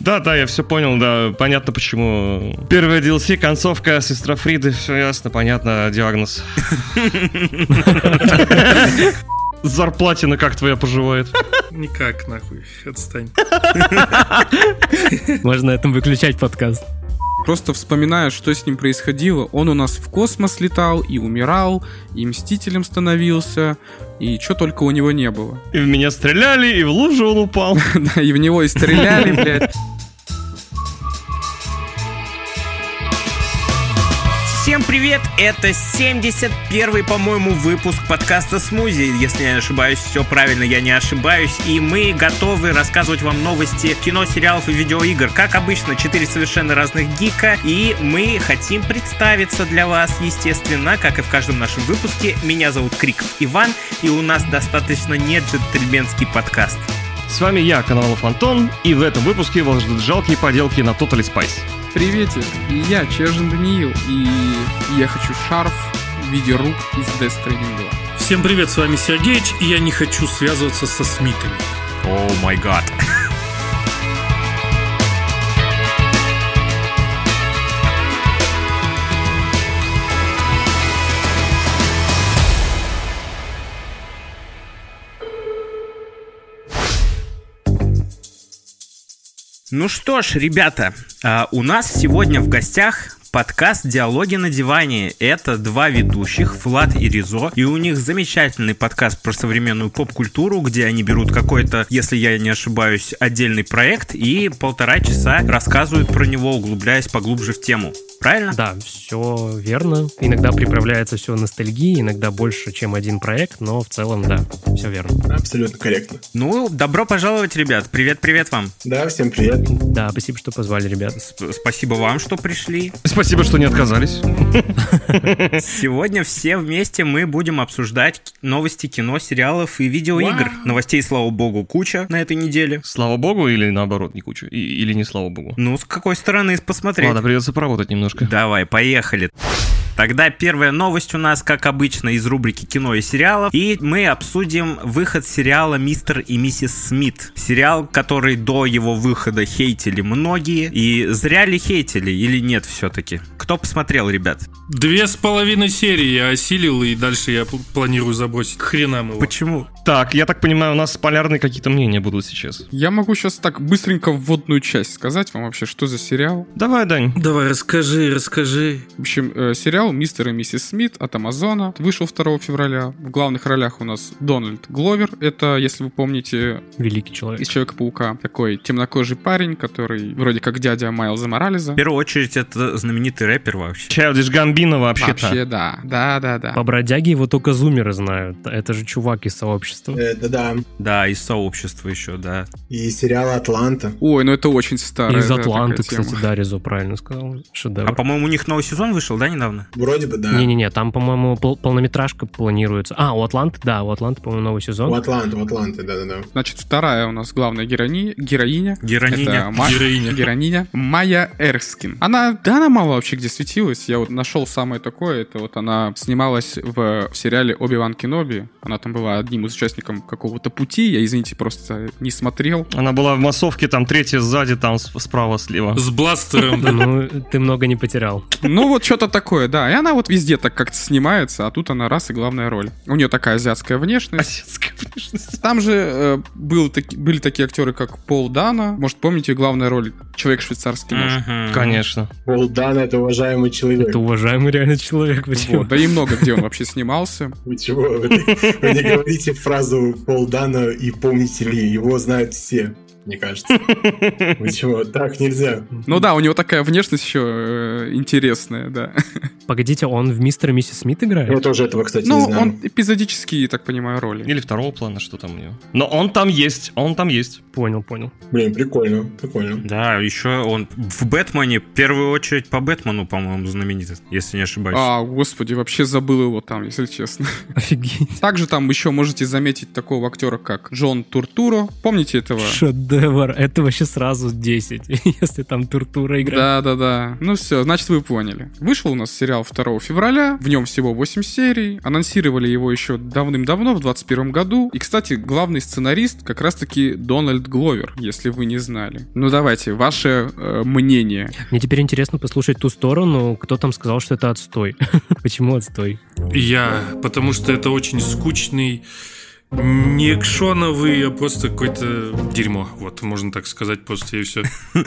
Да, да, я все понял, да. Понятно, почему. Первая DLC, концовка, сестра Фриды, все ясно, понятно, диагноз. Зарплатина как твоя поживает? Никак, нахуй, отстань. Можно на этом выключать подкаст. Просто вспоминаю, что с ним происходило. Он у нас в космос летал и умирал, и мстителем становился, и что только у него не было. И в меня стреляли, и в лужу он упал. Да, и в него и стреляли, блядь. Привет! Это 71-й, по-моему, выпуск подкаста «Смузи». Если я не ошибаюсь, все правильно, я не ошибаюсь. И мы готовы рассказывать вам новости кино, сериалов и видеоигр. Как обычно, четыре совершенно разных гика. И мы хотим представиться для вас, естественно, как и в каждом нашем выпуске. Меня зовут Крик Иван, и у нас достаточно не джентльменский подкаст. С вами я, Коновалов Антон, и в этом выпуске вас ждут жалкие поделки на Totally Spice. Приветик, я Чежин Даниил, и я хочу шарф в виде рук из Death Stranding 2. Всем привет, с вами Сергеич, и я не хочу связываться со Смитами. О май гад. Ну что ж, ребята, а, у нас сегодня в гостях подкаст «Диалоги на диване». Это два ведущих, Влад и Ризо, и у них замечательный подкаст про современную поп-культуру, где они берут какой-то, если я не ошибаюсь, отдельный проект и полтора часа рассказывают про него, углубляясь поглубже в тему. Правильно? Да, все верно. Иногда приправляется все ностальгией, иногда больше, чем один проект, но в целом, да, все верно. Абсолютно корректно. Ну, добро пожаловать, ребят. Привет-привет вам. Да, всем привет. Да, спасибо, что позвали, ребят. Сп- спасибо вам, что пришли. Спасибо, что не отказались. Сегодня все вместе мы будем обсуждать новости кино, сериалов и видеоигр. Новостей, слава богу, куча на этой неделе. Слава богу или наоборот, не кучу? И- или не слава богу? Ну, с какой стороны посмотреть? Ладно, придется поработать немножко. Давай, поехали. Тогда первая новость у нас, как обычно, из рубрики кино и сериалов. И мы обсудим выход сериала «Мистер и миссис Смит». Сериал, который до его выхода хейтили многие. И зря ли хейтили или нет все-таки? Кто посмотрел, ребят? Две с половиной серии я осилил, и дальше я планирую забросить. К хренам его. Почему? Так, я так понимаю, у нас полярные какие-то мнения будут сейчас. Я могу сейчас так быстренько вводную часть сказать вам вообще, что за сериал. Давай, Дань. Давай, расскажи, расскажи. В общем, э, сериал «Мистер и миссис Смит» от Амазона вышел 2 февраля. В главных ролях у нас Дональд Гловер. Это, если вы помните, Великий человек. из Человека-паука. Такой темнокожий парень, который вроде как дядя Майлза Морализа. В первую очередь, это знаменитый рэпер вообще. Чайлдиш Гамбино вообще-то. Вообще, да. Да, да, да. По бродяге его только зумеры знают. Это же чувак из сообщества. Э, Да-да. Да, из сообщества еще, да. И сериал «Атланта». Ой, ну это очень старая Из да, Атланты, кстати, да, Резо правильно сказал. А, Шедевр. по-моему, у них новый сезон вышел, да, недавно? Вроде бы, да. Не-не-не, там, по-моему, пол- полнометражка планируется. А, у Атланты, да, у Атланты, по-моему, новый У сезон. Атланты, у Атланты, да-да-да. Значит, вторая у нас главная героиня, героиня Героиня. Это Ма- Героиня. Героиня. Майя Эрскин. Она, да, она мало вообще где светилась. Я вот нашел самое такое. Это вот она снималась в, в сериале Оби-Ван Кеноби. Она там была одним из участников какого-то пути. Я, извините, просто не смотрел. Она была в массовке, там третья сзади, там справа, слева. С бластером, да. Ну, ты много не потерял. Ну, вот что-то такое, да. И она вот везде так как-то снимается, а тут она раз и главная роль. У нее такая азиатская внешность. Осетская внешность. Там же э, был таки- были такие актеры, как Пол Дана. Может, помните, главная роль Человек-швейцарский нож. Мгм. Конечно. Пол Дан — это уважаемый человек. Это уважаемый реально человек. Почему? Вот, да и много где он вообще снимался. Вы чего? Вы, вы не говорите фразу Пол Дана и помните ли, его знают все, мне кажется. Чего? Так нельзя. Ну да, у него такая внешность еще э, интересная, да. Погодите, он в Мистер и Миссис Смит играет? Я тоже этого, кстати, не Ну, знаю. он эпизодические, так понимаю, роли. Или второго плана, что там у него. Но он там есть, он там есть. Понял, понял. Блин, прикольно, прикольно. Да, еще он в Бэтмене, в первую очередь по Бэтмену, по-моему, знаменит, если не ошибаюсь. А, господи, вообще забыл его там, если честно. Офигеть. Также там еще можете заметить такого актера, как Джон Туртуро. Помните этого? Шедевр. Это вообще сразу 10, если там Туртура играет. Да, да, да. Ну все, значит, вы поняли. Вышел у нас сериал 2 февраля, в нем всего 8 серий. Анонсировали его еще давным-давно, в 21 году. И, кстати, главный сценарист как раз-таки Дональд Гловер, если вы не знали. Ну давайте, ваше э, мнение. Мне теперь интересно послушать ту сторону, кто там сказал, что это отстой. Почему отстой? Я, потому что это очень скучный не экшоновый, а просто какое-то дерьмо. Вот, можно так сказать, просто и все.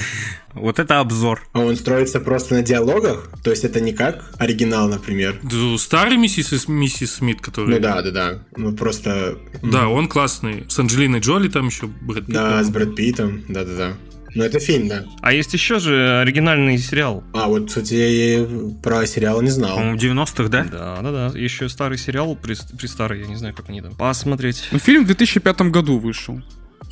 Вот это обзор. А он строится просто на диалогах? То есть это не как оригинал, например? Старый миссис, миссис Смит, который... Ну да, да, да. Ну просто... Да, он классный. С Анджелиной Джоли там еще Брэд Питт. Да, с Брэд Питтом, да-да-да. Ну, это фильм, да. А есть еще же оригинальный сериал. А, вот, кстати, я про сериал не знал. По-моему, 90-х, да? Да, да, да. Еще старый сериал, при, при старый, я не знаю, как они там. Посмотреть. Ну, фильм в 2005 году вышел.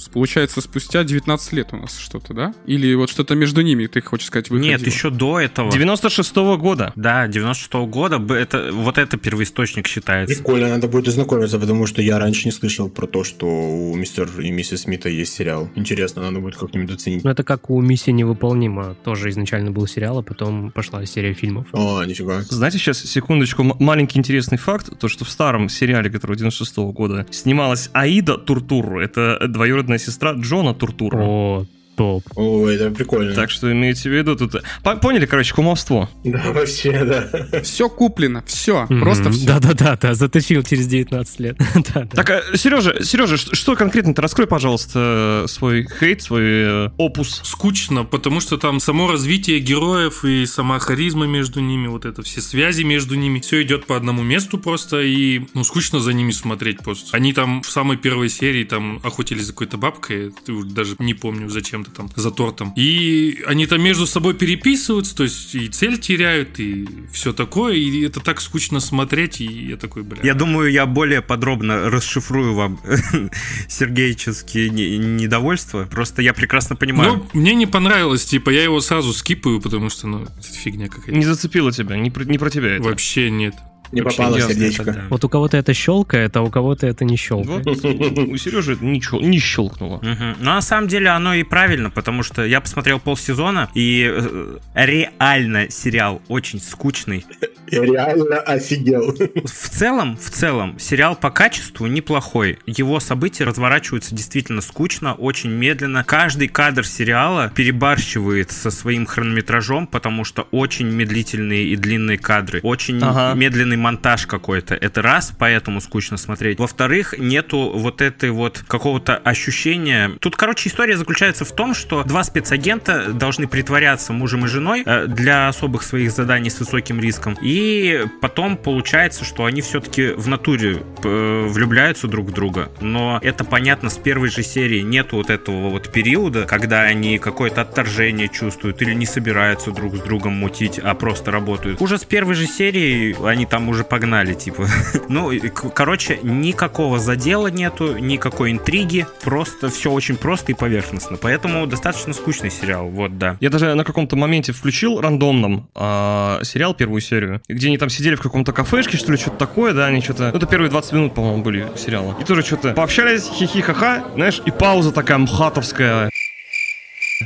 Получается, спустя 19 лет у нас что-то, да? Или вот что-то между ними, ты хочешь сказать, выходило? Нет, еще до этого. 96-го года. Да, 96-го года. Это, вот это первоисточник считается. Прикольно, надо будет ознакомиться, потому что я раньше не слышал про то, что у мистер и миссис Смита есть сериал. Интересно, надо будет как-нибудь оценить. Ну, это как у «Миссия невыполнима». Тоже изначально был сериал, а потом пошла серия фильмов. О, нифига. Знаете, сейчас, секундочку, м- маленький интересный факт, то, что в старом сериале, который 96-го года, снималась Аида Туртуру, это двоюродная сестра Джона Туртуру. О, топ. О, это прикольно. Так что имейте в виду тут... По- Поняли, короче, кумовство? Да, вообще, да. Все куплено, все, просто все. Да-да-да, да, затащил через 19 лет. Да, да. Так, а, Сережа, Сережа, что конкретно? Ты раскрой, пожалуйста, свой хейт, свой э, опус. Скучно, потому что там само развитие героев и сама харизма между ними, вот это все связи между ними, все идет по одному месту просто, и ну скучно за ними смотреть просто. Они там в самой первой серии там охотились за какой-то бабкой, даже не помню зачем-то там, за тортом. И они там между собой переписываются, то есть и цель теряют, и все такое, и это так скучно смотреть, и я такой, бля. Я думаю, я более подробно расшифрую вам сергеевические не- недовольства. Просто я прекрасно понимаю. Ну, мне не понравилось, типа, я его сразу скипаю, потому что, ну, это фигня какая-то. Не зацепило тебя, не про, не про тебя это. Вообще нет. Не попало сердечко. Это да. Вот у кого-то это щелкает, а у кого-то это не щелкает. Вот. У Сережи это не, щелкнуло. Но на самом деле оно и правильно, потому что я посмотрел полсезона, и э, реально сериал очень скучный. Я реально офигел. В целом, в целом, сериал по качеству неплохой. Его события разворачиваются действительно скучно, очень медленно. Каждый кадр сериала перебарщивает со своим хронометражом, потому что очень медлительные и длинные кадры. Очень Ага. медленный монтаж какой-то. Это раз, поэтому скучно смотреть. Во-вторых, нету вот этой вот какого-то ощущения. Тут, короче, история заключается в том, что два спецагента должны притворяться мужем и женой э, для особых своих заданий с высоким риском. И потом получается, что они все-таки в натуре э, влюбляются друг в друга. Но это понятно с первой же серии. Нету вот этого вот периода, когда они какое-то отторжение чувствуют или не собираются друг с другом мутить, а просто работают. Уже с первой же серии они там уже погнали, типа. Ну, и, короче, никакого задела нету, никакой интриги, просто все очень просто и поверхностно. Поэтому достаточно скучный сериал, вот, да. Я даже на каком-то моменте включил рандомном а, сериал, первую серию, где они там сидели в каком-то кафешке, что ли, что-то такое, да, они что-то... Ну, это первые 20 минут, по-моему, были сериала. И тоже что-то пообщались, хихи-ха-ха, знаешь, и пауза такая мхатовская,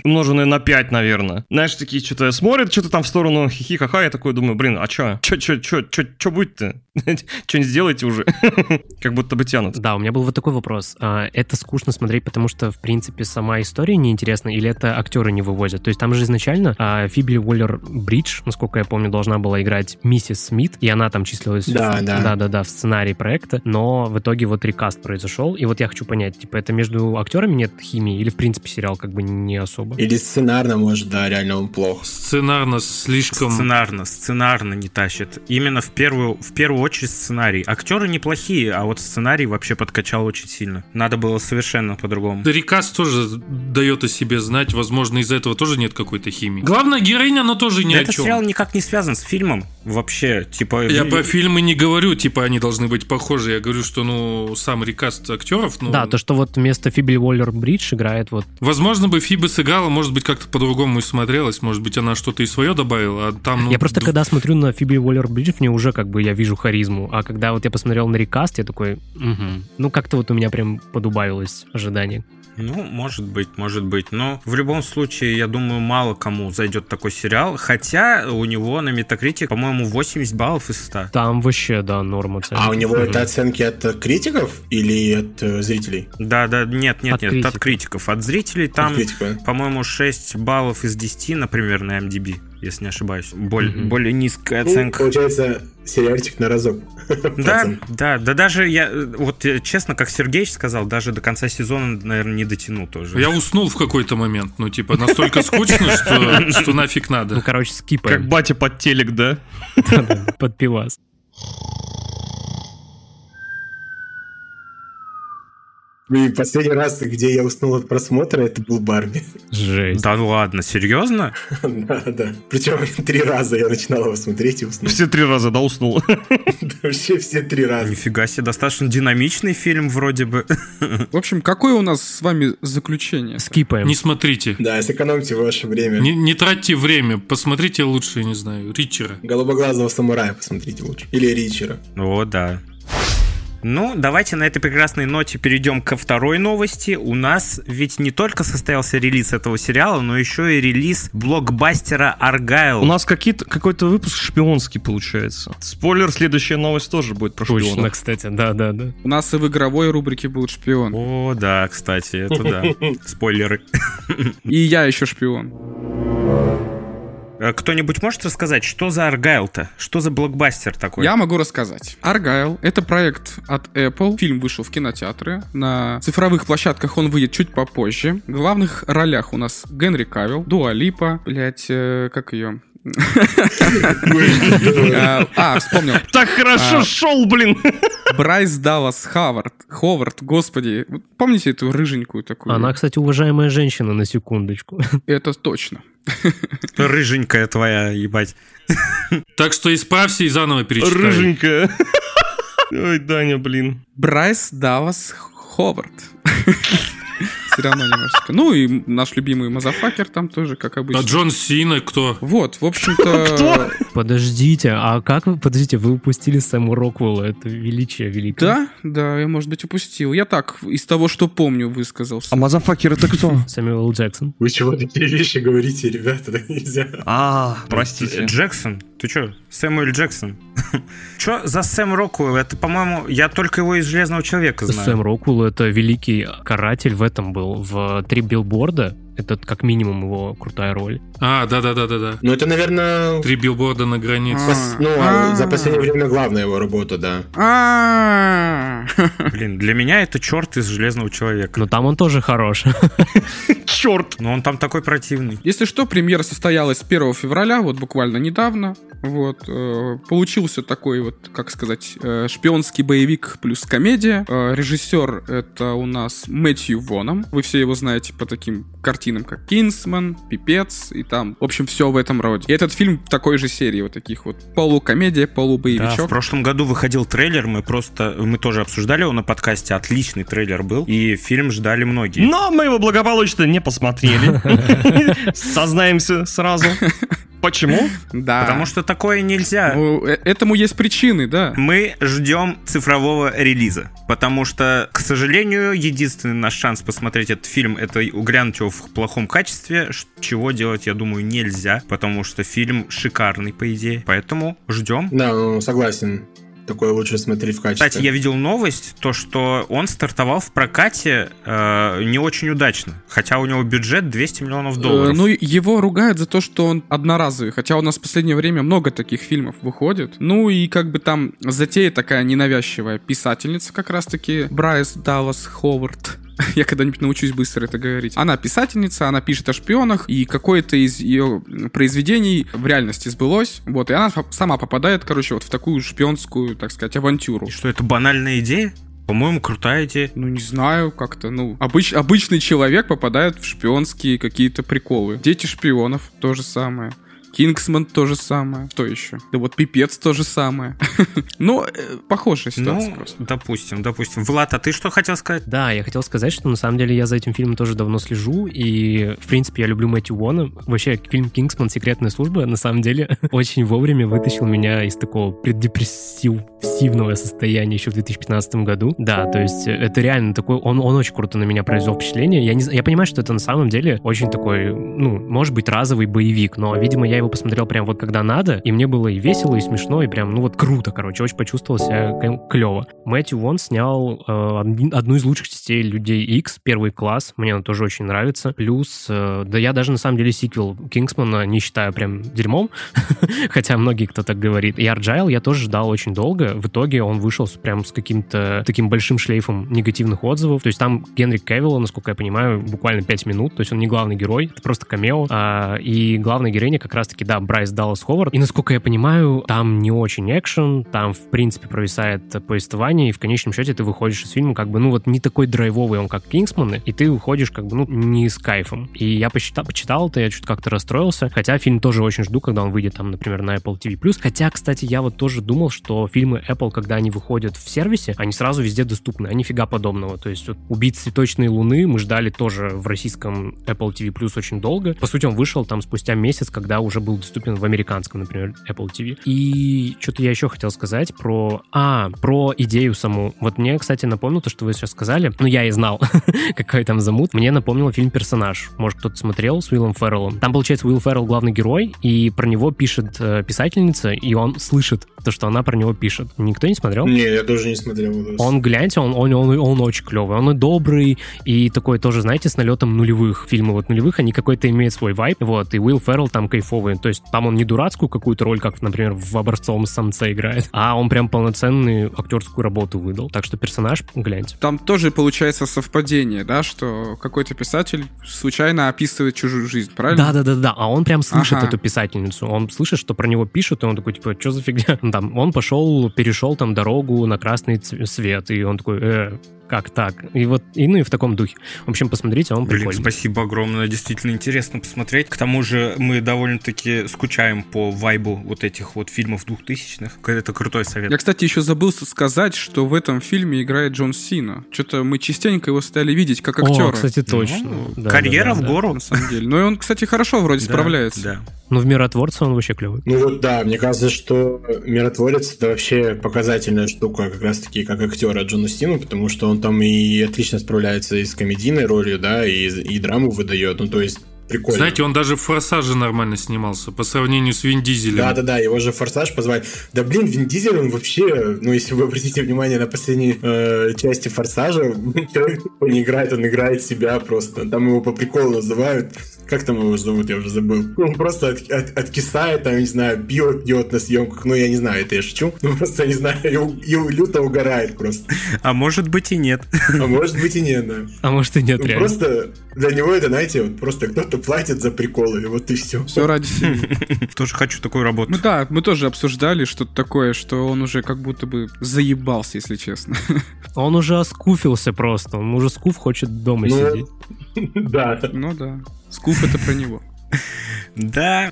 умноженная на 5, наверное. Знаешь, такие что-то смотрят, что-то там в сторону хихи-ха-ха, я такой думаю, блин, а чё? Чё, чё, чё, чё, чё будет-то? Что-нибудь сделайте уже. Как будто бы тянут. Да, у меня был вот такой вопрос. А, Это скучно смотреть, потому что, в принципе, сама история неинтересна, или это актеры не вывозят? То есть там же изначально а, Фиби Уоллер Бридж, насколько я помню, должна была играть миссис Смит, и она там числилась Да, в, да. да-да-да, в сценарии проекта, но в итоге вот рекаст произошел, и вот я хочу понять, типа, это между актерами нет химии, или, в принципе, сериал как бы не особо? Или сценарно, может, да, реально он плох. Сценарно слишком... Сценарно, сценарно не тащит. Именно в первую, в первую очередь сценарий. Актеры неплохие, а вот сценарий вообще подкачал очень сильно. Надо было совершенно по-другому. Да, Рекас тоже дает о себе знать, возможно, из-за этого тоже нет какой-то химии. Главная героиня, она тоже ни о Этот чем. сериал никак не связан с фильмом вообще. Типа, Я про фильмы не говорю, типа они должны быть похожи. Я говорю, что ну сам рекаст актеров, ну Да, то, что вот вместо Фиби Уоллер Бридж играет вот возможно бы Фиба сыграла, может быть как-то по-другому и смотрелась, может быть она что-то и свое добавила, а там ну, я просто когда смотрю на Фиби Уоллер Бридж, мне уже как бы я вижу харизму, а когда вот я посмотрел на рекаст, я такой, «Мгм». ну как-то вот у меня прям подубавилось ожидание. Ну, может быть, может быть. Но в любом случае, я думаю, мало кому зайдет такой сериал. Хотя у него на Metacritic, по-моему, 80 баллов из 100. Там вообще, да, норма оценки. А у него это оценки от критиков или от э, зрителей? Да, да, нет, нет, От нет, критиков. от критиков. От зрителей там, по-моему, 6 баллов из 10, например, на MDB, если не ошибаюсь. Боль- Мгм. Более низкая Ну, оценка. получается, сериальчик на разок. Да, да, да даже я, вот э, честно, как Сергеич сказал, даже до конца сезона, наверное, не дотяну тоже. Я уснул в какой-то момент. Ну, типа, настолько скучно, что, что нафиг Ну, надо. короче, Как скипаем. батя под телек, да? Да-да, Под пивас. И последний раз, где я уснул от просмотра, это был Барби. Жесть. Да ладно, серьезно? Да, да. Причем три раза я начинал его смотреть и уснул. Все три раза, да, уснул. Вообще все три раза. Нифига себе, достаточно динамичный фильм вроде бы. В общем, какое у нас с вами заключение? Скипаем. Не смотрите. Да, сэкономьте ваше время. Не, не тратьте время. Посмотрите лучше, не знаю, Ричера. Голубоглазого самурая посмотрите лучше. Или Ричера. О, да. Ну, давайте на этой прекрасной ноте перейдем ко второй новости. У нас ведь не только состоялся релиз этого сериала, но еще и релиз блокбастера Аргайл. У нас какой-то выпуск шпионский получается. Спойлер, следующая новость тоже будет про Точно, шпионов. кстати, да-да-да. У нас и в игровой рубрике будет шпион. О, да, кстати, это да. Спойлеры. И я еще шпион. Э, Кто-нибудь может рассказать, что за Аргайл-то? Что за блокбастер такой? Я могу рассказать. Аргайл — это проект от Apple. Фильм вышел в кинотеатры. На цифровых площадках он выйдет чуть попозже. В главных ролях у нас Генри Кавилл, Дуа Липа, блять, как ее? А, А, вспомнил. Так хорошо А. шел, блин! Брайс Даллас Говард. Ховард, господи. Помните эту рыженькую такую? Она, кстати, уважаемая женщина, на секундочку. Это точно. Рыженькая твоя, ебать. Так что исправься и заново перечитай. Рыженькая. Ой, Даня, блин. Брайс Даллас Ховард. Все равно немножечко. Ну и наш любимый motherfucker там тоже, как А обычно. Джон Сина кто? Вот, в общем-то... Кто? Подождите, а как вы... Подождите, вы упустили Сэму Роквелла, это величие великое. Да, да, я, может быть, упустил. Я так, из того, что помню, высказался. А мазафакер это кто? Сэмюэл Джексон. Вы чего такие вещи говорите, ребята? Так нельзя. А, простите. Джексон? Ты чё? Сэмюэль Джексон. Чё за Сэм Роквелл? Это, по-моему, я только его из Железного Человека знаю. Сэм Роквелл — это великий каратель в этом был. В «Три билборда» это как минимум его крутая роль. А, да-да-да-да-да. Ну, это, наверное, Три билборда на границе. пос- ну, а за последнее время главная его работа, да. А, Блин, для меня это черт из Железного Человека. Но там он тоже хорош. Черт! Но он там такой противный. Если что, премьера состоялась 1 февраля, вот буквально недавно. Вот, э, получился такой вот, как сказать, э, шпионский боевик плюс комедия. Э, режиссер это у нас Мэтью Воном. Вы все его знаете по таким картинам, как Кинсман, Пипец и там, в общем, все в этом роде. И этот фильм в такой же серии вот таких вот полукомедия, Да, в полубоевичок. прошлом году выходил трейлер, мы просто, мы тоже обсуждали его на подкасте, отличный трейлер был, и фильм ждали многие. Но мы его благополучно не посмотрели. Сознаемся сразу. Почему? Да. Потому что такое нельзя. Ну, э- этому есть причины, да. Мы ждем цифрового релиза, потому что, к сожалению, единственный наш шанс посмотреть этот фильм это глянуть его в плохом качестве, чего делать, я думаю, нельзя, потому что фильм шикарный, по идее. Поэтому ждем. Да, ну, согласен. Такое лучше смотреть в качестве. Кстати, я видел новость, то, что он стартовал в прокате э, не очень удачно, хотя у него бюджет 200 миллионов Э, долларов. Ну, его ругают за то, что он одноразовый, хотя у нас в последнее время много таких фильмов выходит. Ну и как бы там затея такая ненавязчивая писательница как раз-таки Брайс Даллас Ховард. Я когда-нибудь научусь быстро это говорить. Она писательница, она пишет о шпионах, и какое-то из ее произведений в реальности сбылось. Вот, и она сама попадает, короче, вот в такую шпионскую, так сказать, авантюру. И что, это банальная идея? По-моему, крутая идея. Ну, не знаю, как-то, ну, обыч- обычный человек попадает в шпионские какие-то приколы. Дети шпионов, то же самое. Кингсман то же самое. Что еще? Да вот Пипец то же самое. Ну, э, похожая ситуация Ну, просто. допустим, допустим. Влад, а ты что хотел сказать? Да, я хотел сказать, что на самом деле я за этим фильмом тоже давно слежу, и, в принципе, я люблю Мэтью Уона. Вообще, фильм «Кингсман. Секретная служба», на самом деле, очень вовремя вытащил меня из такого преддепрессив депрессивного состояния еще в 2015 году. Да, то есть это реально такой, он, он очень круто на меня произвел впечатление. Я, не, я понимаю, что это на самом деле очень такой, ну, может быть, разовый боевик, но, видимо, я его посмотрел прям вот когда надо, и мне было и весело, и смешно, и прям, ну вот круто, короче, очень почувствовал себя клево. Мэтью Вон снял э, одну из лучших частей Людей X, первый класс, мне он тоже очень нравится. Плюс, э, да я даже на самом деле сиквел Кингсмана не считаю прям дерьмом, хотя многие кто так говорит. И Argyle я тоже ждал очень долго. В итоге он вышел прям с каким-то таким большим шлейфом негативных отзывов. То есть там Генри Кевилла, насколько я понимаю, буквально 5 минут. То есть он не главный герой, это просто камео. А, и главная героиня как раз-таки, да, Брайс Даллас Ховард. И насколько я понимаю, там не очень экшен, там, в принципе, провисает повествование, и в конечном счете ты выходишь из фильма как бы, ну вот не такой драйвовый он, как Кингсманы, и ты уходишь как бы, ну, не с кайфом. И я посчитал, почитал это, я чуть как-то расстроился, хотя фильм тоже очень жду, когда он выйдет там, например, на Apple TV+. Хотя, кстати, я вот тоже думал, что фильмы когда они выходят в сервисе, они сразу везде доступны, а нифига подобного. То есть вот «Убить цветочные луны» мы ждали тоже в российском Apple TV Plus очень долго. По сути, он вышел там спустя месяц, когда уже был доступен в американском, например, Apple TV. И что-то я еще хотел сказать про... А, про идею саму. Вот мне, кстати, напомнил то, что вы сейчас сказали. Ну, я и знал, какой там замут. Мне напомнил фильм «Персонаж». Может, кто-то смотрел с Уиллом Ферреллом. Там, получается, Уилл Феррелл главный герой, и про него пишет э, писательница, и он слышит то, что она про него пишет. Никто не смотрел? Не, я тоже не смотрел. Он, гляньте, он, он, он, он очень клевый. Он и добрый, и такой тоже, знаете, с налетом нулевых. Фильмы вот нулевых, они какой-то имеют свой вайп. Вот, и Уилл Феррелл там кайфовый. То есть там он не дурацкую какую-то роль, как, например, в «Образцовом самце» играет, а он прям полноценную актерскую работу выдал. Так что персонаж, гляньте. Там тоже получается совпадение, да, что какой-то писатель случайно описывает чужую жизнь, правильно? Да-да-да-да, а он прям слышит ага. эту писательницу. Он слышит, что про него пишут, и он такой, типа, что за фигня? Там, он пошел, перешел там дорогу на красный свет, и он такой, э, как так? И вот, и, ну и в таком духе. В общем, посмотрите, он Блин, прикольный. спасибо огромное, действительно интересно посмотреть. К тому же мы довольно-таки скучаем по вайбу вот этих вот фильмов двухтысячных. Это крутой совет. Я, кстати, еще забыл сказать, что в этом фильме играет Джон Сина. Что-то мы частенько его стали видеть как актера. О, кстати, точно. Ну, да, карьера да, да, в гору. На самом деле. Ну и он, кстати, хорошо вроде справляется. Да. Ну, в «Миротворце» он вообще клевый. Ну вот да, мне кажется, что «Миротворец» — это вообще показательная штука как раз-таки как актера Джона Сину, потому что он там и отлично справляется и с комедийной ролью, да, и, и драму выдает. Ну, то есть Прикольно. Знаете, он даже в «Форсаже» нормально снимался, по сравнению с Вин Дизелем. Да-да-да, его же «Форсаж» позвали. Да блин, Вин Дизель, он вообще, ну если вы обратите внимание на последние э, части «Форсажа», человек не играет, он играет себя просто. Там его по приколу называют. Как там его зовут, я уже забыл. Он просто от, от, откисает, там, не знаю, пиво пьет на съемках. Ну, я не знаю, это я шучу. Ну, просто, не знаю, и, и люто угорает просто. А может быть и нет. А может быть и нет, да. А может и нет, ну, реально. Просто для него это, знаете, вот просто кто-то платит за приколы, и вот и все. Все ради семьи. Тоже хочу такую работу. Ну да, мы тоже обсуждали что-то такое, что он уже как будто бы заебался, если честно. Он уже оскуфился просто, он уже скуф хочет дома ну, сидеть. Да. Ну да. Скуф это про него. Да.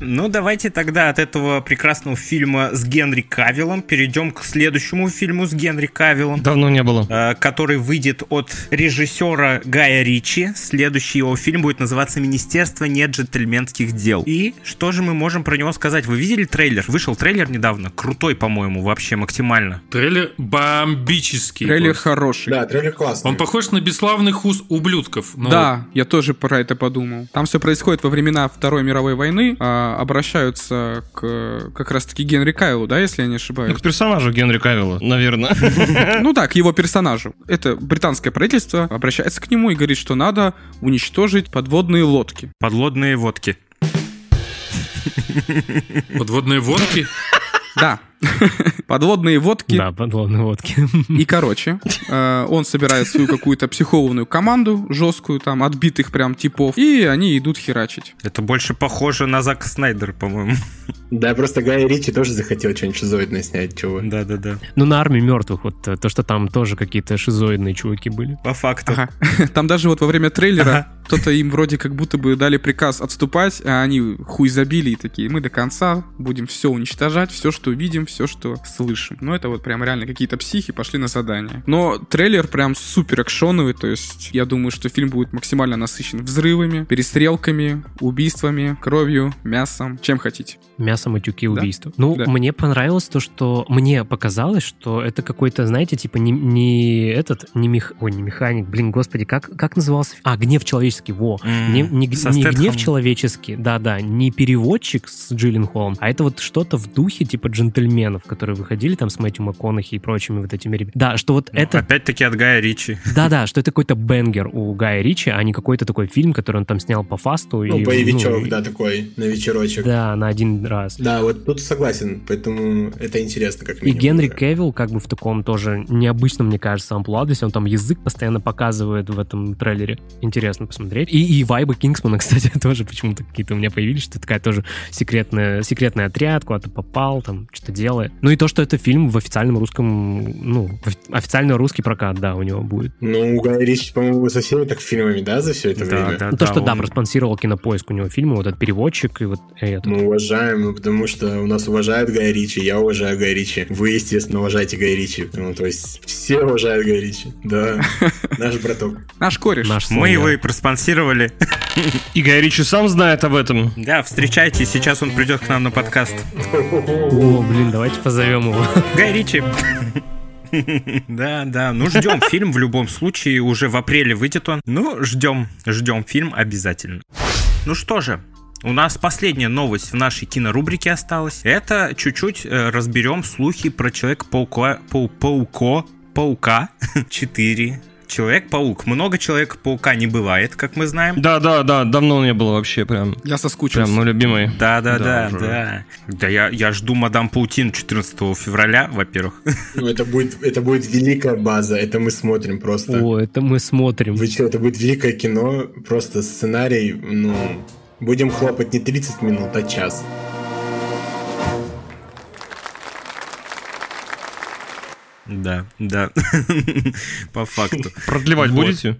Ну, давайте тогда от этого прекрасного фильма с Генри Кавиллом перейдем к следующему фильму с Генри Кавиллом. Давно не было. Э, который выйдет от режиссера Гая Ричи. Следующий его фильм будет называться «Министерство неджентльменских дел». И что же мы можем про него сказать? Вы видели трейлер? Вышел трейлер недавно. Крутой, по-моему, вообще максимально. Трейлер бомбический. Трейлер просто. хороший. Да, трейлер классный. Он похож на бесславных уз ублюдков. Но... Да, я тоже про это подумал. Там все происходит во времена Второй мировой войны. А обращаются к как раз-таки Генри Кайлу, да, если я не ошибаюсь? К персонажу Генри Кайла, наверное. Ну да, к его персонажу. Это британское правительство обращается к нему и говорит, что надо уничтожить подводные лодки. Подводные водки. Подводные водки? Да. Подводные водки. Да, подводные водки. И, короче, э, он собирает свою какую-то психованную команду, жесткую, там, отбитых прям типов, и они идут херачить. Это больше похоже на Зак Снайдер, по-моему. Да, просто Гай Ричи тоже захотел что-нибудь шизоидное снять, чего. Да-да-да. Ну, на армии мертвых, вот э, то, что там тоже какие-то шизоидные чуваки были. По факту. Ага. Там даже вот во время трейлера ага. кто-то им вроде как будто бы дали приказ отступать, а они хуй забили и такие, мы до конца будем все уничтожать, все, что видим, все, что слышим. Ну, это вот прям реально какие-то психи пошли на задание. Но трейлер прям супер экшоновый, то есть я думаю, что фильм будет максимально насыщен взрывами, перестрелками, убийствами, кровью, мясом, чем хотите. Мясо матюки, Да? убийства. Ну, Да. мне понравилось то, что мне показалось, что это какой-то, знаете, типа не, не этот, не мех... Ой, не механик, блин, господи, как, как назывался? А, гнев человеческий, во. М, Не, не, со не гнев человеческий, да-да, не переводчик с Джиллин Холлом, а это вот что-то в духе типа джентльменов, которые выходили там с Мэтью МакКонахи и прочими вот этими ребятами. Да, что вот Ну, это Опять-таки от Гая Ричи. да-да, что это какой-то бенгер у Гая Ричи, а не какой-то такой фильм, который он там снял по фасту. Ну, и, боевичок, ну, да, такой, на вечерочек. Да, на один раз. Да, вот тут согласен, поэтому это интересно, как И минимум. Генри да. Кевилл как бы в таком тоже необычном, мне кажется, амплуа, то есть он там язык постоянно показывает в этом трейлере. Интересно посмотреть. И, и вайбы Кингсмана, кстати, тоже почему-то какие-то у меня появились, что такая тоже секретная, секретный отряд, куда-то попал, там что-то делает. Ну и то, что это фильм в официальном русском, ну, официально русский прокат, да, у него будет. Ну, у Гая Ричи, по-моему, со всеми так фильмами, да, за все это Да, время? да, Ну, то, что, да, он- проспонсировал кинопоиск у него фильмы, вот этот переводчик и вот этот. Мы уважаем, ну, потому что у нас уважают Гая Ричи, я уважаю Гая Ричи. Вы, естественно, уважаете Гая Ричи. Ну, то есть, все уважают Гая Ричи. Да, наш браток. Наш кореш. Наш Мы его и проспонсировали. И Гай Ричи сам знает об этом. Да, встречайте, сейчас он придет к нам на подкаст. О, блин, давайте позовем его. Гай Ричи. Да, да, ну ждем фильм в любом случае, уже в апреле выйдет он. Ну, ждем, ждем фильм обязательно. Ну что же, у нас последняя новость в нашей кинорубрике осталась. Это чуть-чуть э, разберем слухи про Человека-паука, пау- пауко, паука 4. Человек-паук. Много Человека-паука не бывает, как мы знаем. Да, да, да, давно не было вообще прям. Я соскучился. Прям мой любимый. Да, да, Да, да, уже. да. Да, я, я жду мадам Паутин 14 февраля, во-первых. Ну, это будет, это будет великая база, это мы смотрим просто. О, это мы смотрим. Вы что, это будет великое кино, просто сценарий, ну, будем хлопать не 30 минут, а час. Да, да. По факту. Продлевать Вот. будете?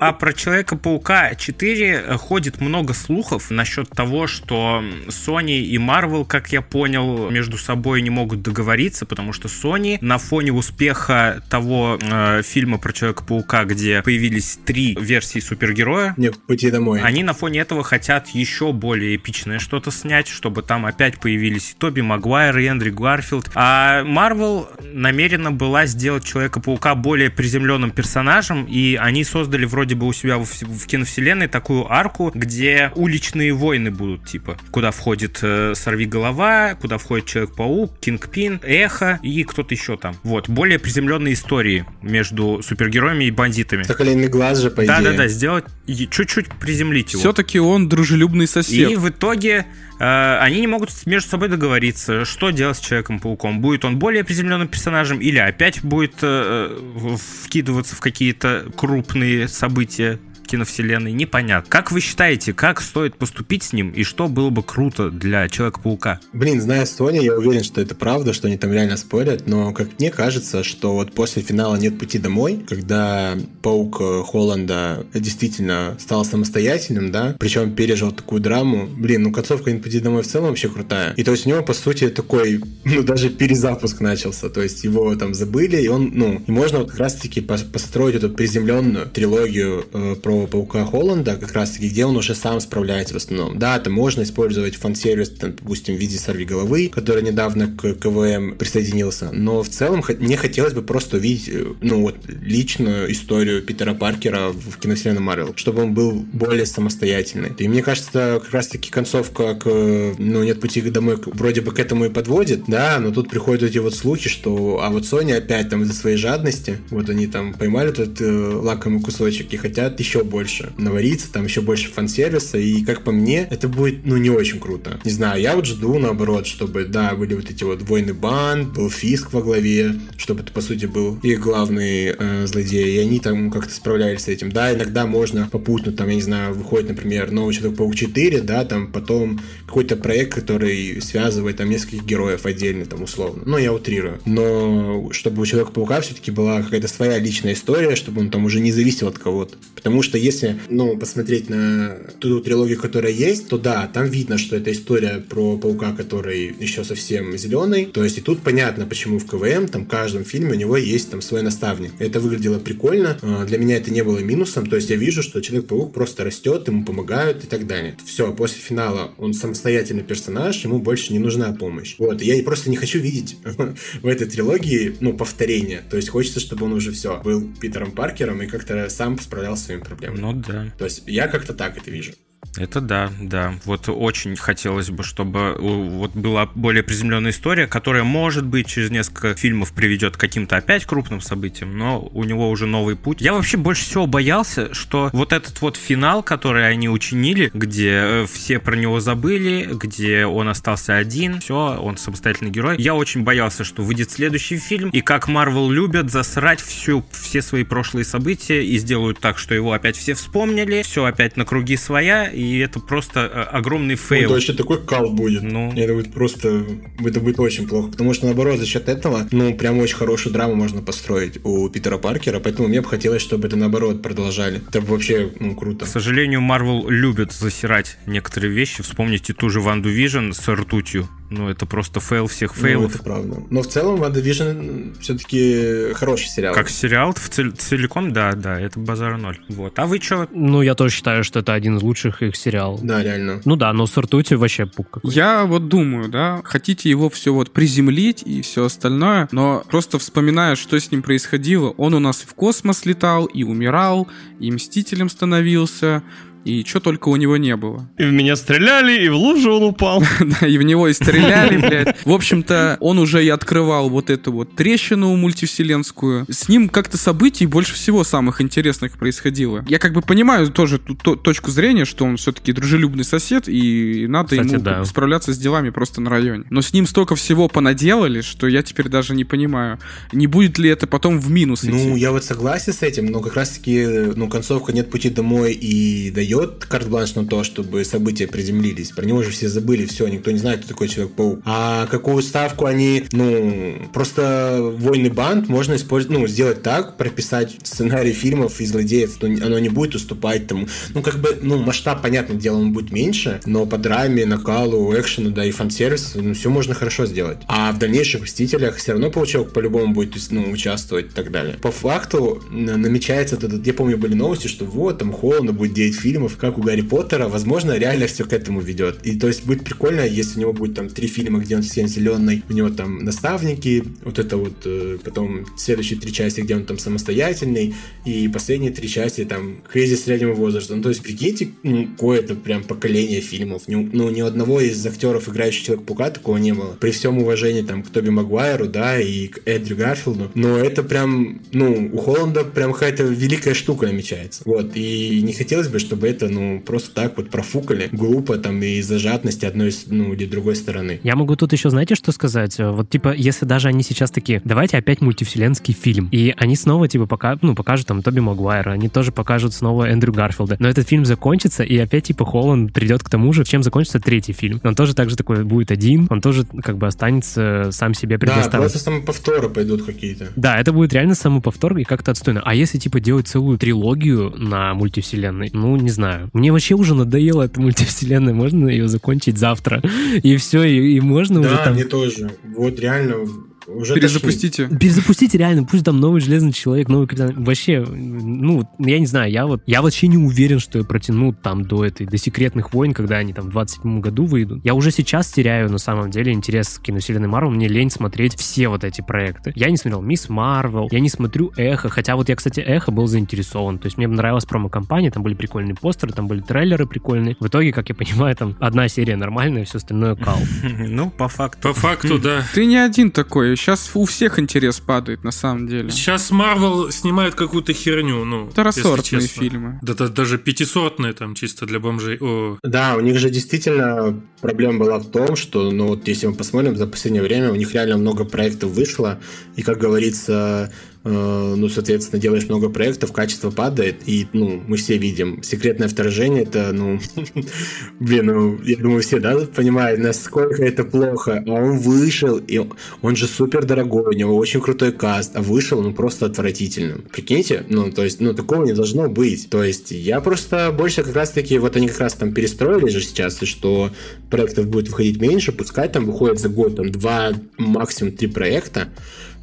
А про Человека-паука 4 ходит много слухов насчет того, что Sony и Marvel, как я понял, между собой не могут договориться, потому что Sony на фоне успеха того э, фильма про Человека-паука, где появились три версии супергероя, Мне в пути домой. Они на фоне этого хотят еще более эпичное что-то снять, чтобы там опять появились и Тоби Магуайр, и Эндрю Гарфилд. А Марвел намерена была сделать Человека-паука более приземленным персонажем, и они создали вроде бы у себя в, в киновселенной такую арку, где уличные войны будут, типа, куда входит э, Сорви Голова, куда входит Человек-паук, Кингпин, Эхо и кто-то еще там. Вот, более приземленные истории между супергероями и бандитами. Соколиный глаз же, по идее. Да-да-да, сделать и чуть-чуть приземлить его. Все-таки он дружелюбный И сосед. в итоге они не могут между собой договориться, что делать с Человеком-пауком. Будет он более приземленным персонажем или опять будет э, э, вкидываться в какие-то крупные события киновселенной, непонятно. Как вы считаете, как стоит поступить с ним и что было бы круто для Человека-паука? Блин, зная Sony, я уверен, что это правда, что они там реально спорят, но как мне кажется, что вот после финала «Нет пути домой», когда паук э, Холланда действительно стал самостоятельным, да, причем пережил такую драму, блин, ну концовка «Нет пути домой» в целом вообще крутая. И то есть у него, по сути, такой, ну даже перезапуск начался, то есть его там забыли, и он, ну, и можно вот как раз-таки пос- построить эту приземленную трилогию э, про паука Холланда, как раз-таки, где он уже сам справляется в основном. Да, там можно использовать фан-сервис, там, допустим, в виде сорви головы, который недавно к КВМ присоединился, но в целом мне хотелось бы просто увидеть, э, ну вот, личную историю Питера Паркера в киновселенной Марвел, чтобы он был более самостоятельный. И мне кажется, это как раз-таки концовка к, ну, нет пути домой, вроде бы к этому и подводит, да, но тут приходят эти вот слухи, что, а вот Sony опять там из-за своей жадности, вот они там поймали этот э, лакомый кусочек и хотят еще больше навариться, там еще больше фан-сервиса, и как по мне, это будет, ну, не очень круто. Не знаю, я вот жду, наоборот, чтобы, да, были вот эти вот войны банд, был Фиск во главе, чтобы это, по сути, был их главный э, злодей, и они там как-то справлялись с этим. Да, иногда можно попутно, там, я не знаю, выходит, например, новый Человек-паук 4, да, там потом какой-то проект, который связывает там нескольких героев отдельно, там, условно. Ну, я утрирую. Но чтобы у Человека-паука все-таки была какая-то своя личная история, чтобы он там уже не зависел от кого-то. Потому что если, ну, посмотреть на ту трилогию, которая есть, то да, там видно, что это история про паука, который еще совсем зеленый. То есть и тут понятно, почему в КВМ, там, в каждом фильме у него есть там свой наставник. Это выглядело прикольно. А, для меня это не было минусом. То есть я вижу, что Человек-паук просто растет, ему помогают и так далее. Все, после финала он самостоятельный персонаж, ему больше не нужна помощь. Вот, я просто не хочу видеть в этой трилогии, ну, повторения. То есть хочется, чтобы он уже все был Питером Паркером и как-то сам справлялся с своими проблемами. Ну да. То есть я как-то так это вижу. Это да, да. Вот очень хотелось бы, чтобы вот была более приземленная история, которая, может быть, через несколько фильмов приведет к каким-то опять крупным событиям, но у него уже новый путь. Я вообще больше всего боялся, что вот этот вот финал, который они учинили, где э, все про него забыли, где он остался один, все, он самостоятельный герой. Я очень боялся, что выйдет следующий фильм, и как Марвел любят засрать всю, все свои прошлые события и сделают так, что его опять все вспомнили, все опять на круги своя, и это просто э, огромный фейл. Это вообще такой кал будет. Ну. Это будет просто... Это будет очень плохо, потому что, наоборот, за счет этого, ну, прям очень хорошую драму можно построить у Питера Паркера, поэтому мне бы хотелось, чтобы это, наоборот, продолжали. Это вообще, ну, круто. К сожалению, Марвел любит засирать некоторые вещи. Вспомните ту же Ванду Vision с ртутью. Ну, это просто фейл всех фейлов. Ну, это правда. Но в целом WandaVision все-таки хороший сериал. Как сериал в цель, целиком, да, да, это базар ноль. Вот. А вы что? Ну, я тоже считаю, что это один из лучших их сериалов. Да, реально. Ну да, но с ртутью вообще пук какой. Я вот думаю, да, хотите его все вот приземлить и все остальное, но просто вспоминая, что с ним происходило, он у нас в космос летал, и умирал, и Мстителем становился, и что только у него не было. И в меня стреляли, и в лужу он упал. Да, и в него и стреляли, блядь. В общем-то, он уже и открывал вот эту вот трещину мультивселенскую. С ним как-то событий больше всего самых интересных происходило. Я как бы понимаю тоже ту то- точку зрения, что он все-таки дружелюбный сосед, и надо Кстати, ему да. справляться с делами просто на районе. Но с ним столько всего понаделали, что я теперь даже не понимаю, не будет ли это потом в минус Ну, идти. я вот согласен с этим, но как раз-таки, ну, концовка «Нет пути домой» и дает карт-бланш на то, чтобы события приземлились. Про него же все забыли, все, никто не знает, кто такой Человек-паук. А какую ставку они, ну, просто «Войны банд» можно использовать, ну, сделать так, прописать сценарий фильмов и злодеев, то оно не будет уступать тому. Ну, как бы, ну, масштаб, понятное дело, он будет меньше, но по драме, накалу, экшену, да, и фан-сервису, ну, все можно хорошо сделать. А в дальнейших «Мстителях» все равно Паучок по-любому будет, ну, участвовать и так далее. По факту намечается, я помню, были новости, что вот, там, Холланда будет 9 фильмов, как у Гарри Поттера, возможно, реально все к этому ведет. И то есть будет прикольно, если у него будет там три фильма, где он всем зеленый, у него там наставники, вот это вот, э, потом следующие три части, где он там самостоятельный, и последние три части там кризис среднего возраста. Ну, то есть, прикиньте, ну, какое-то прям поколение фильмов. Ни, ну, ни одного из актеров, играющих Человека-паука, такого не было. При всем уважении там к Тоби Магуайру, да, и к Эдрю Гарфилду. Но это прям, ну, у Холланда прям какая-то великая штука намечается. Вот, и не хотелось бы, чтобы это, ну, просто так вот профукали глупо там и из-за жадности одной, ну, или другой стороны. Я могу тут еще, знаете, что сказать? Э, Вот, типа, если даже они сейчас такие, давайте опять мультивселенский фильм, и они снова, типа, пока, ну, покажут там Тоби Магуайра, они тоже покажут снова Эндрю Гарфилда, но этот фильм закончится, и опять, типа, Холланд придет к тому же, чем закончится третий фильм. Он тоже так же такой будет один, он тоже, как бы, останется сам себе Да, предоставлен. просто самоповторы пойдут какие-то. Да, это будет реально самоповтор и как-то отстойно. А если, типа, делать целую трилогию на мультивселенной, ну, не знаю. Мне вообще уже надоела эта мультивселенная, можно ее закончить завтра? И все, и, и можно уже Да, там... мне тоже. Вот реально уже Перезапустите. Перезапустите реально, пусть там новый Железный Человек, новый Капитан. Вообще, ну, я не знаю, я вот, я вообще не уверен, что я протяну там до этой, до Секретных войн, когда они там в 27 году выйдут. Я уже сейчас теряю, на самом деле, интерес к киновселенной Марвел, мне лень смотреть все вот эти проекты. Я не смотрел Мисс Марвел, я не смотрю Эхо, хотя вот я, кстати, Эхо был заинтересован, то есть мне нравилась промо-компания, там были прикольные постеры, там были трейлеры прикольные. В итоге, как я понимаю, там одна серия нормальная, все остальное кал. Ну, по факту. По факту, да. Ты не один такой. Сейчас у всех интерес падает, на самом деле. Сейчас Марвел снимает какую-то херню, ну, Второсортные фильмы. Да, да, даже пятисортные там чисто для бомжей. О, Да, у них же действительно проблема была в том, что, ну вот если мы посмотрим, за последнее время у них реально много проектов вышло, и, как говорится, ну, соответственно, делаешь много проектов, качество падает, и, ну, мы все видим, секретное вторжение, это, ну, блин, ну, я думаю, все, да, понимают, насколько это плохо, а он вышел, и он же супер дорогой, у него очень крутой каст, а вышел, ну, просто отвратительно. Прикиньте, ну, то есть, ну, такого не должно быть. То есть, я просто больше как раз-таки, вот они как раз там перестроили же сейчас, и что проектов будет выходить меньше, пускай там выходит за год там два, максимум три проекта,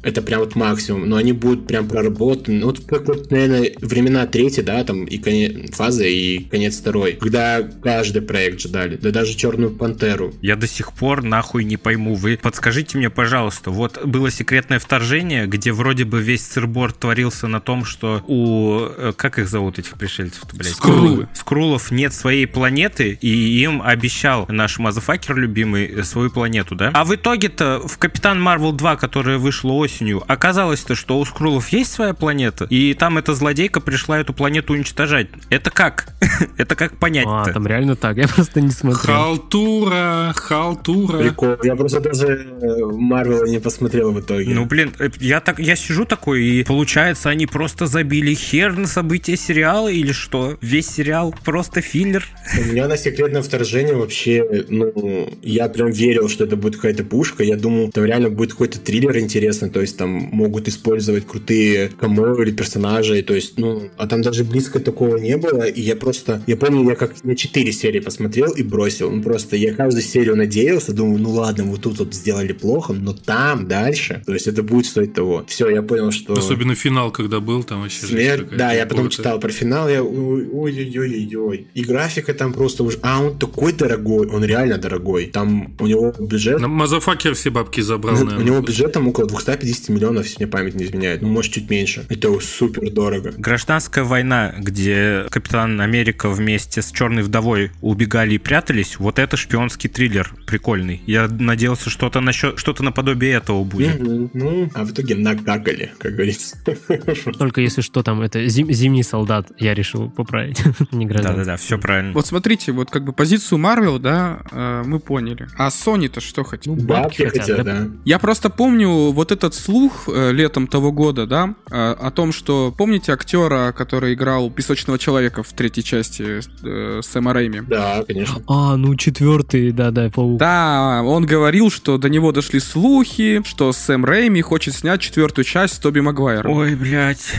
это прям вот максимум, но они будут прям проработаны. Ну, вот как вот, наверное, времена третьей, да, там, и конец, фаза, и конец второй, когда каждый проект ждали, да даже Черную Пантеру. Я до сих пор нахуй не пойму. Вы подскажите мне, пожалуйста, вот было секретное вторжение, где вроде бы весь сырборд творился на том, что у... э, Как их зовут, этих пришельцев блядь? Скрулы. Скрулов нет своей планеты, и им обещал наш мазафакер любимый э, свою планету, да? А в итоге-то в Капитан Марвел 2, которая вышла осенью, оказалось-то, что у Скрулов есть своя планета, и там эта злодейка пришла эту планету уничтожать. Это как? Это как А, понять-то? там реально так, я просто не смотрел. Халтура, халтура. Прикол. Я просто даже э, Марвела не посмотрел в итоге. Ну, блин, э, я так, я сижу такой, и получается, они просто забили хер на события сериала или что? Весь сериал просто филлер? У меня на секретное вторжение вообще, ну, я прям верил, что это будет какая-то пушка. Я думал, там реально будет какой-то триллер интересный, то есть там могут использовать крутые камео или персонажей, то есть, ну, а там даже близко такого не было, и я просто, я помню, я как на 4 серии посмотрел и бросил, ну, просто я каждую серию надеялся, думаю, ну, ладно, вот тут вот сделали плохо, но там дальше, то есть это будет стоить того. Все, я понял, что... Особенно финал, когда был, там вообще Смерть, да, я потом читал про финал, я ой-ой-ой-ой. И графика там просто уже... А, он такой дорогой, он реально дорогой. Там у него бюджет... На Мазафакер все бабки забрал, У наверное. него бюджет там около 250 миллионов, если мне память не изменяет. Ну, может, чуть меньше. Это супер дорого. Гражданская война, где Капитан Америка вместе с Черной Вдовой убегали и прятались, вот это шпионский триллер прикольный. Я надеялся, что-то насчет, что-то наподобие этого будет. Мгм. Ну, а в итоге накакали, как говорится. Только если что там, это зим- зимний солдат, я решил поправить. Не гражданский. Да-да-да, все правильно. Вот смотрите, вот как бы позицию Марвел, да, э, мы поняли. А Sony-то что хотел? Ну, Бабки хотят, хотят, да. да. Я просто помню вот этот слух э, летом того года, да, э, о том, что помните актера, который играл Песочного человека в третьей части э, Сэма Рэйми? Да, конечно. А, ну четвертый, да-да, паук. Да, он говорил, что до него дошли слухи, что Сэм Рэйми хочет снять четвертую часть с Тоби Магуайром. Ой, блядь.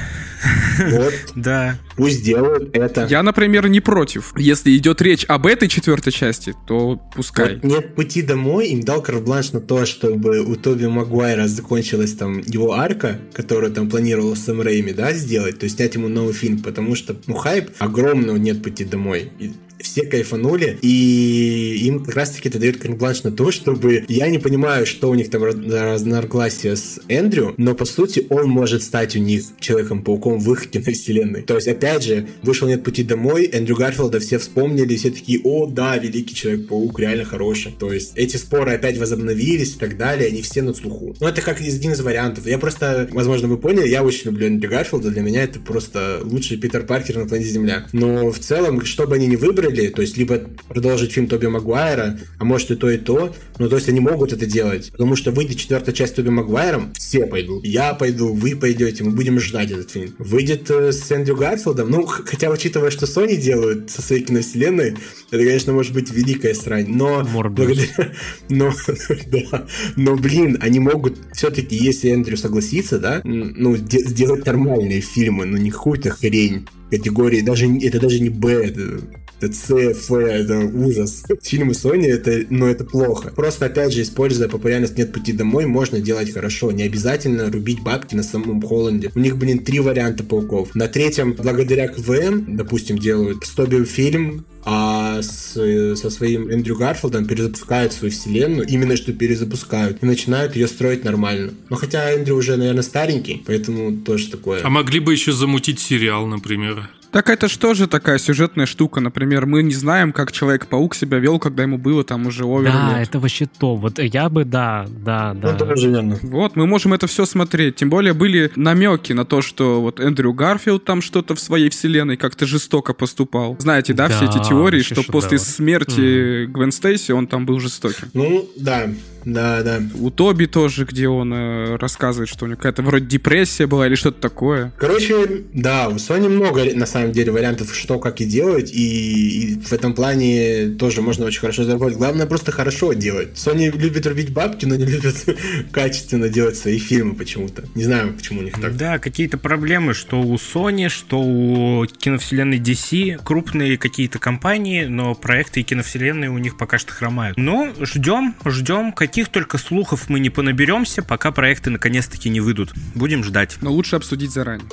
Вот, Да. Пусть делают это. Я, например, не против. Если идет речь об этой четвертой части, то пускай. Вот нет пути домой, им дал карт-бланш на то, чтобы у Тоби Магуайра закончилась там его арка, которую там планировал Сэм Рэйми, да, сделать, то есть снять ему новый фильм, потому что, ну, хайп огромный, нет пути домой. И все кайфанули, и им как раз-таки это дает карт-бланш на то, чтобы... Я не понимаю, что у них там раз- разногласия с Эндрю, но, по сути, он может стать у них Человеком-пауком в их киновселенной. То есть, опять же, вышел «Нет пути домой», Эндрю Гарфилда все вспомнили, все такие, о, да, Великий Человек-паук, реально хороший. То есть, эти споры опять возобновились и так далее, они все на слуху. Ну, это как один из вариантов. Я просто, возможно, вы поняли, я очень люблю Эндрю Гарфилда, для меня это просто лучший Питер Паркер на планете Земля. Но в целом, что бы они ни выбрали, то есть, либо продолжить фильм Тоби Магуайра, а может и то, и то, ну, то есть, они могут это делать, потому что выйдет четвертая часть Тоби Магуайром, все пойдут. Я пойду, вы пойдете, мы будем ждать этот фильм. Выйдет э, с Эндрю Гарфилдом, ну, хотя, учитывая, что Sony делают со своей киновселенной, это, конечно, может быть великая срань, но благодаря... Но, да, но, блин, они могут все-таки, если Эндрю согласится, да, ну, де- сделать нормальные фильмы, но не какую-то хрень категории, даже это даже не Б, это, С, Ф, это ужас. Фильмы Sony, это, ну, это плохо. Просто, опять же, используя популярность «Нет пути домой», можно делать хорошо. Не обязательно рубить бабки на самом Холланде. У них, блин, три варианта пауков. На третьем, благодаря КВМ, допустим, делают с Тоби фильм, а с, со своим Эндрю Гарфилдом перезапускают свою вселенную, именно что перезапускают, и начинают ее строить нормально. Но хотя Эндрю уже, наверное, старенький, поэтому тоже такое. А могли бы еще замутить сериал, например. Так это что же такая сюжетная штука? Например, мы не знаем, как Человек-паук себя вел, когда ему было там уже овер Да, это вообще то. Вот я бы, да, да, да. Ну, тоже верно. Вот, мы можем это все смотреть. Тем более были намеки на то, что вот Эндрю Гарфилд там что-то в своей вселенной как-то жестоко поступал. Знаете, да, все Да, эти теории, что после шедевр. смерти Гвен Стейси он там был жестоким. Ну, да. Да, да. У Тоби тоже, где он э, рассказывает, что у него какая-то вроде депрессия была или что-то такое. Короче, да, у Sony много, на самом деле, вариантов, что, как и делать, и, и в этом плане тоже можно очень хорошо заработать. Главное просто хорошо делать. Sony любит рубить бабки, но не любит качественно делать свои фильмы почему-то. Не знаю, почему у них так. Да, какие-то проблемы, что у Sony, что у киновселенной DC, крупные какие-то компании, но проекты и киновселенные у них пока что хромают. Но ждем, ждем, каких только слухов мы не понаберемся, пока проекты наконец-таки не выйдут. Будем ждать. Но лучше обсудить заранее.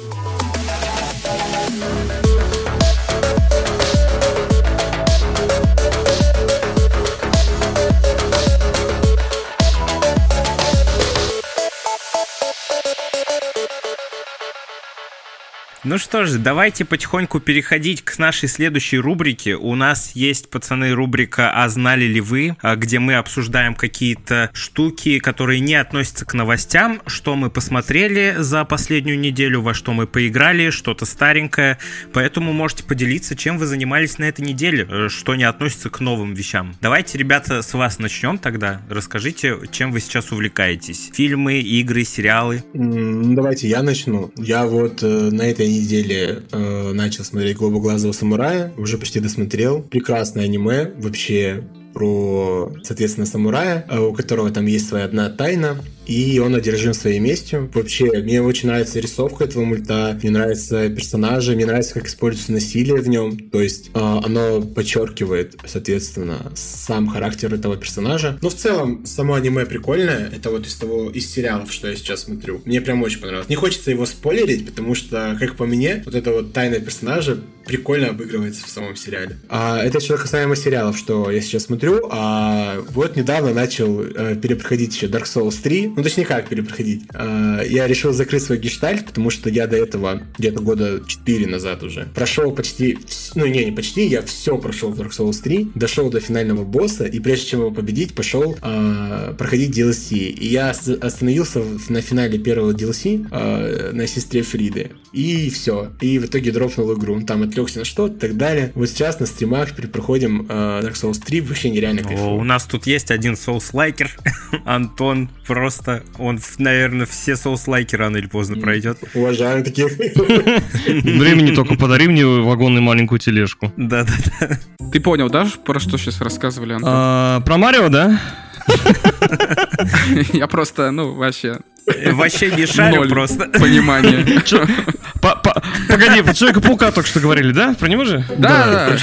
Ну что ж, давайте потихоньку переходить к нашей следующей рубрике. У нас есть, пацаны, рубрика «А знали ли вы?», а, где мы обсуждаем какие-то штуки, которые не относятся к новостям, что мы посмотрели за последнюю неделю, во что мы поиграли, что-то старенькое. Поэтому можете поделиться, чем вы занимались на этой неделе, э, что не относится к новым вещам. Давайте, ребята, с вас начнем тогда. Расскажите, чем вы сейчас увлекаетесь. Фильмы, игры, сериалы. Давайте я начну. Я вот э, на этой неделе э, начал смотреть «Голубоглазого самурая», уже почти досмотрел. Прекрасное аниме, вообще про, соответственно, самурая, э, у которого там есть своя одна тайна, и он одержим своей местью. Вообще, мне очень нравится рисовка этого мульта, мне нравятся персонажи, мне нравится, как используется насилие в нем. То есть э, оно подчеркивает, соответственно, сам характер этого персонажа. Но в целом, само аниме прикольное. Это вот из того, из сериалов, что я сейчас смотрю. Мне прям очень понравилось. Не хочется его спойлерить, потому что, как по мне, вот эта вот тайна персонажа прикольно обыгрывается в самом сериале. А это что касаемо сериалов, что я сейчас смотрю. А вот недавно начал э, перепроходить еще Dark Souls 3. Ну, точнее, как перепроходить. А, я решил закрыть свой гештальт, потому что я до этого, где-то года 4 назад уже, прошел почти... Ну, не, не почти, я все прошел в Dark Souls 3, дошел до финального босса, и прежде чем его победить, пошел а, проходить DLC. И я остановился на финале первого DLC а, на сестре Фриды. И все. И в итоге дропнул игру. Там отвлекся на что-то и так далее. Вот сейчас на стримах перепроходим Dark Souls 3. Вообще нереально О, у кайфово. нас тут есть один соус-лайкер. Антон просто, он, наверное, все соус-лайки рано или поздно пройдет. Уважаем таких. Времени только подари мне вагонную маленькую тележку. Да-да-да. Ты понял, да, про что сейчас рассказывали, Антон? А, про Марио, да? Я просто, ну, вообще Вообще не шарю ноль просто. понимания. Чё? По- по- Погоди, про Человека-паука только что говорили, да? Про него же? Да, да.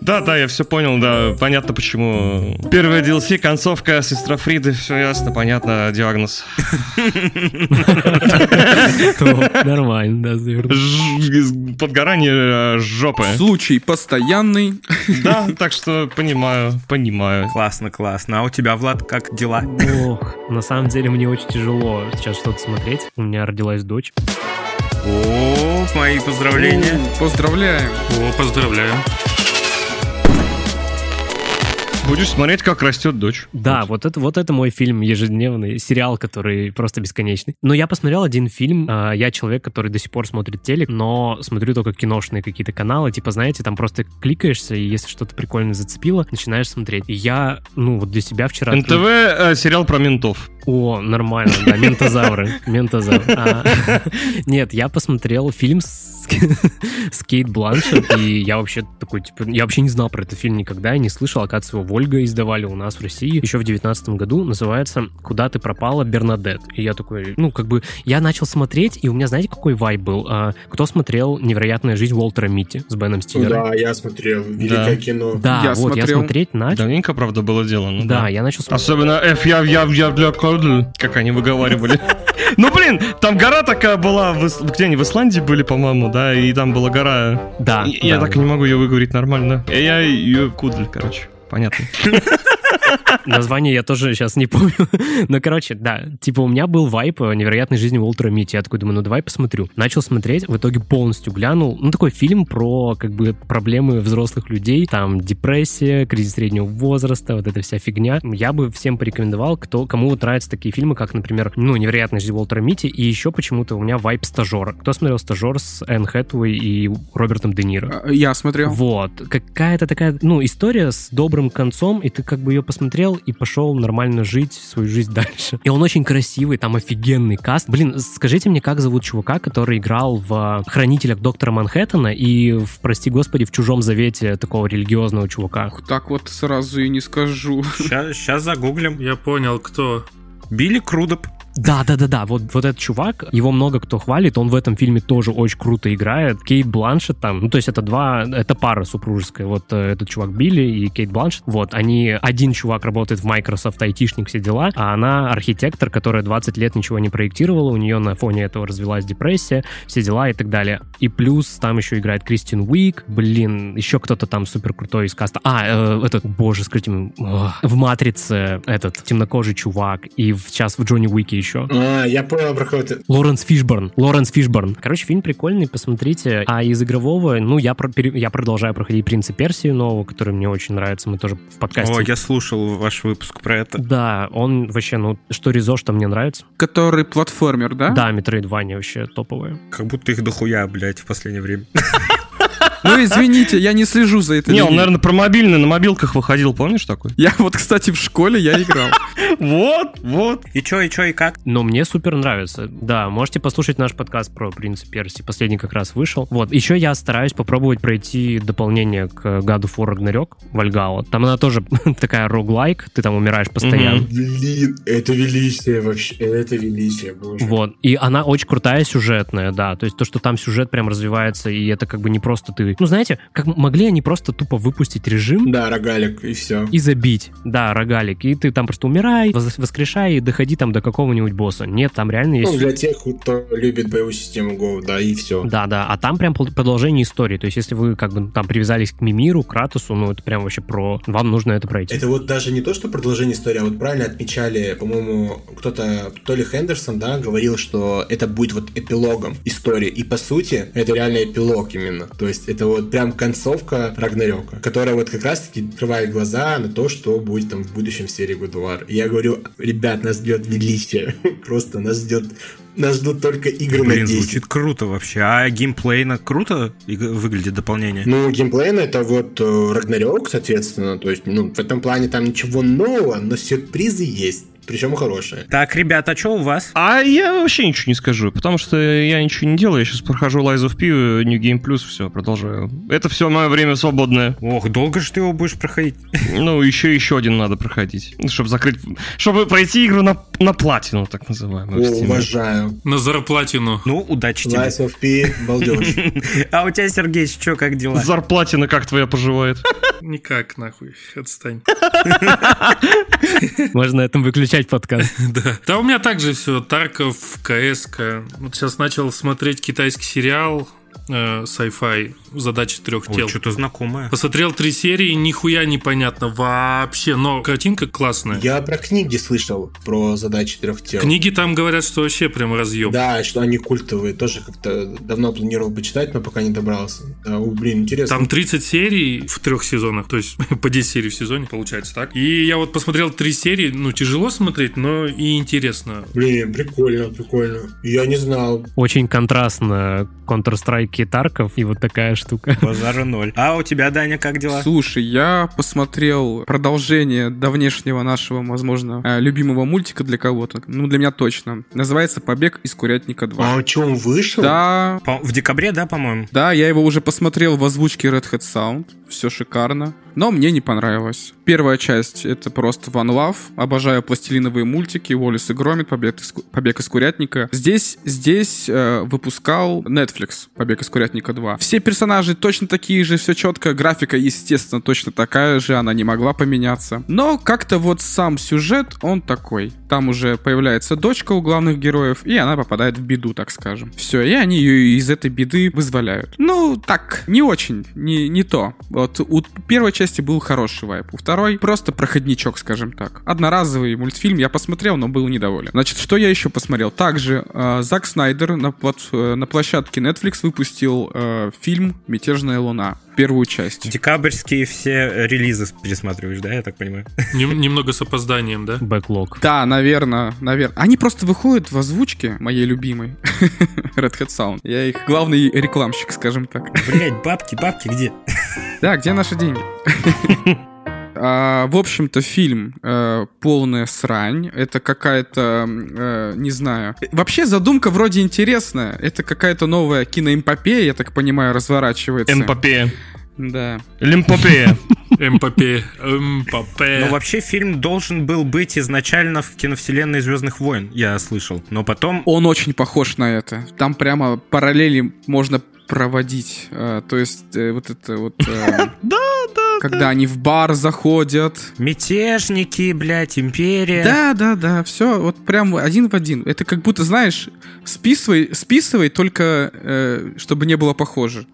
Да, да, я все понял, да, понятно почему. Первая DLC, концовка, сестра Фриды, все ясно, понятно, диагноз. Нормально, да, завернул. Подгорание э, жопы. Случай постоянный. Да, так что понимаю, понимаю. Классно, классно. А у тебя, Влад, как дела? Ох, на самом деле мне очень тяжело сейчас что-то смотреть. У меня родилась дочь. О, мои поздравления. Поздравляем. О, поздравляю. Будешь смотреть, как растет дочь. Да, вот это, вот это мой фильм ежедневный, сериал, который просто бесконечный. Но я посмотрел один фильм, а, я человек, который до сих пор смотрит телек, но смотрю только киношные какие-то каналы, типа, знаете, там просто кликаешься, и если что-то прикольно зацепило, начинаешь смотреть. И я, ну, вот для себя вчера... НТВ э, сериал про ментов. О, нормально, да, ментозавры, ментозавры. А, Нет, я посмотрел фильм с с Кейт Бланшет, и я вообще такой, типа, я вообще не знал про этот фильм никогда, я не слышал, оказывается, его Вольга издавали у нас в России еще в девятнадцатом году, называется «Куда ты пропала, Бернадет». И я такой, ну, как бы, я начал смотреть, и у меня, знаете, какой вайб был? А, кто смотрел «Невероятная жизнь Уолтера Митти» с Беном Стиллером? Да, я смотрел. Великое Да. кино. Да, Я вот, я смотрел. смотреть начал. Давненько, правда, было дело. ну Да, я начал смотреть. Особенно F, я, я, я для как они выговаривали. Ну, блин, там гора такая была, где они, в Исландии были, по-моему, да, и там была гора. Да, Я так и не могу ее выговорить нормально. Я ее кудль, короче, понятно. Название я тоже сейчас не помню. Но, короче, да, типа у меня был вайп э, невероятной жизни Уолтера Митти. Я такой думаю, ну давай посмотрю. Начал смотреть, в итоге полностью глянул. Ну, такой фильм про, как бы, проблемы взрослых людей. Там депрессия, кризис среднего возраста, вот эта вся фигня. Я бы всем порекомендовал, кто, кому вот нравятся такие фильмы, как, например, ну, невероятная жизнь Уолтера Митти. И еще почему-то у меня вайп стажера. Кто смотрел стажер с Энн Хэтуэй и Робертом Де Ниро? А, Я смотрел. Вот. Какая-то такая, ну, история с добрым концом, и ты как бы ее посмотрел, посмотрел и пошел нормально жить свою жизнь дальше. И он очень красивый, там офигенный каст. Блин, скажите мне, как зовут чувака, который играл в «Хранителях доктора Манхэттена» и в, прости господи, в «Чужом завете» такого религиозного чувака? Так вот сразу и не скажу. Сейчас загуглим. Я понял, кто. Билли Крудоп. Да, да, да, да. Вот, вот этот чувак, его много кто хвалит, он в этом фильме тоже очень круто играет. Кейт Бланшет там, ну, то есть это два, это пара супружеская. Вот э, этот чувак Билли и Кейт Бланшет. Вот, они, один чувак работает в Microsoft, айтишник, все дела, а она архитектор, которая 20 лет ничего не проектировала, у нее на фоне этого развилась депрессия, все дела и так далее. И плюс там еще играет Кристин Уик, блин, еще кто-то там супер крутой из каста. А, э, этот, боже, скажите, ох, в Матрице этот темнокожий чувак, и в, сейчас в Джонни Уике еще. А, я понял, про кого ты. Лоренс Фишборн. Лоренс Фишборн. Короче, фильм прикольный, посмотрите. А из игрового, ну, я, про- я продолжаю проходить «Принца Персии» нового, который мне очень нравится. Мы тоже в подкасте... О, я слушал ваш выпуск про это. Да, он вообще, ну, что Ризо, что мне нравится. Который платформер, да? Да, Метроидвания вообще топовые. Как будто их дохуя, блядь, в последнее время. Ну, извините, я не слежу за этой Не, он, линией. наверное, про мобильный на мобилках выходил, помнишь такой? Я вот, кстати, в школе я играл. Вот, вот. И чё, и чё, и как? Но мне супер нравится. Да, можете послушать наш подкаст про «Принца Персии». Последний как раз вышел. Вот, еще я стараюсь попробовать пройти дополнение к God of War Ragnarok, Вальгала. Там она тоже такая роглайк, ты там умираешь постоянно. Блин, это величие вообще, это величие, боже. Вот. И она очень крутая сюжетная, да. То есть то, что там сюжет прям развивается, и это как бы не просто ты... Ну, знаете, как могли они просто тупо выпустить режим Да, рогалик, и все. и забить. Да, рогалик. И ты там просто умирай, воскрешай и доходи там до какого-нибудь босса. Нет, там реально есть... Ну, для тех, кто любит боевую систему Go, да, и все. Да, да, а там прям продолжение истории. То есть, если вы как бы там привязались к Мимиру, Кратосу, ну это прям вообще про... Вам нужно это пройти. Это вот даже не то, что продолжение истории, а вот правильно отмечали, по-моему, кто-то, то ли Хендерсон, да, говорил, что это будет вот эпилогом истории. И по сути, это реально эпилог именно. То есть это вот прям концовка Рагнарёка, которая вот как раз-таки открывает глаза на то, что будет там в будущем в серии God of War. И я говорю, ребят, нас ждет величие. Просто нас ждет нас ждут только игры на Блин, 10. звучит круто вообще. А геймплейно круто выглядит дополнение? Ну, геймплейно это вот э, Рагнарёк, соответственно. То есть, ну, в этом плане там ничего нового, но сюрпризы есть. Причем хорошие. Так, ребята, а что у вас? А я вообще ничего не скажу, потому что я ничего не делаю. Я сейчас прохожу Lies of P, New Game Plus, все, продолжаю. Это все мое время свободное. Ох, долго же ты его будешь проходить? Ну, еще еще один надо проходить, чтобы закрыть, чтобы пройти игру на, на платину, так называемую. О, уважаю. На зарплатину. Ну, удачи тебе. Lies of P, балдеж. А у тебя, Сергей, что, как дела? Зарплатина как твоя поживает? Никак, нахуй, отстань. Можно на этом выключать подкаст. Да. Да, у меня также все. Тарков, КС. Вот сейчас начал смотреть китайский сериал э, sci-fi «Задача трех Ой, тел». что-то знакомое. Посмотрел три серии, нихуя непонятно вообще, но картинка классная. Я про книги слышал, про задачи трех тел. Книги там говорят, что вообще прям разъем. Да, что они культовые. Тоже как-то давно планировал почитать, но пока не добрался. Да, о, блин, интересно. Там 30 серий в трех сезонах, то есть по 10 серий в сезоне, получается так. И я вот посмотрел три серии, ну, тяжело смотреть, но и интересно. Блин, прикольно, прикольно. Я не знал. Очень контрастно Counter-Strike и Тарков, и вот такая штука. Базара ноль. А у тебя, Даня, как дела? Слушай, я посмотрел продолжение давнешнего нашего, возможно, э, любимого мультика для кого-то. Ну, для меня точно. Называется «Побег из Курятника 2». А о чем вышел? Да, По- В декабре, да, по-моему? да, я его уже посмотрел в озвучке Red Hat Sound. Все шикарно. Но мне не понравилось. Первая часть — это просто One Love. Обожаю пластилиновые мультики, Уоллес и Громит, Побег из, Побег из Курятника. Здесь, здесь э, выпускал Netflix Побег из Курятника 2. Все персонажи точно такие же, все четко. Графика, естественно, точно такая же, она не могла поменяться. Но как-то вот сам сюжет, он такой. Там уже появляется дочка у главных героев, и она попадает в беду, так скажем. Все, и они ее из этой беды вызволяют. Ну, так, не очень, не, не то. Вот у первой части был хороший вайп, у второй просто проходничок, скажем так. Одноразовый мультфильм я посмотрел, но был недоволен. Значит, что я еще посмотрел? Также э, Зак Снайдер на, э, на площадке Netflix выпустил э, фильм «Мятежная луна». Первую часть. Декабрьские все релизы пересматриваешь, да, я так понимаю? Нем- немного с опозданием, да? Бэклог. Да, наверное, наверное. Они просто выходят в озвучке моей любимой Red Hat Sound. Я их главный рекламщик, скажем так. Блять, бабки, бабки где? Да, где наши деньги? А, в общем-то, фильм э, полная срань. Это какая-то, э, не знаю. Вообще задумка вроде интересная. Это какая-то новая киноэмпопея, я так понимаю, разворачивается. Эмпопея. Да. Лимпопея. МПП. МПП. Ну, вообще, фильм должен был быть изначально в киновселенной Звездных войн, я слышал. Но потом... Он очень похож на это. Там прямо параллели можно проводить. А, то есть э, вот это вот... э, Да, да. Когда они в бар заходят. Мятежники, блядь, империя. Да, да, да, все, вот прям один в один. Это как будто, знаешь, списывай, списывай только, э, чтобы не было похоже.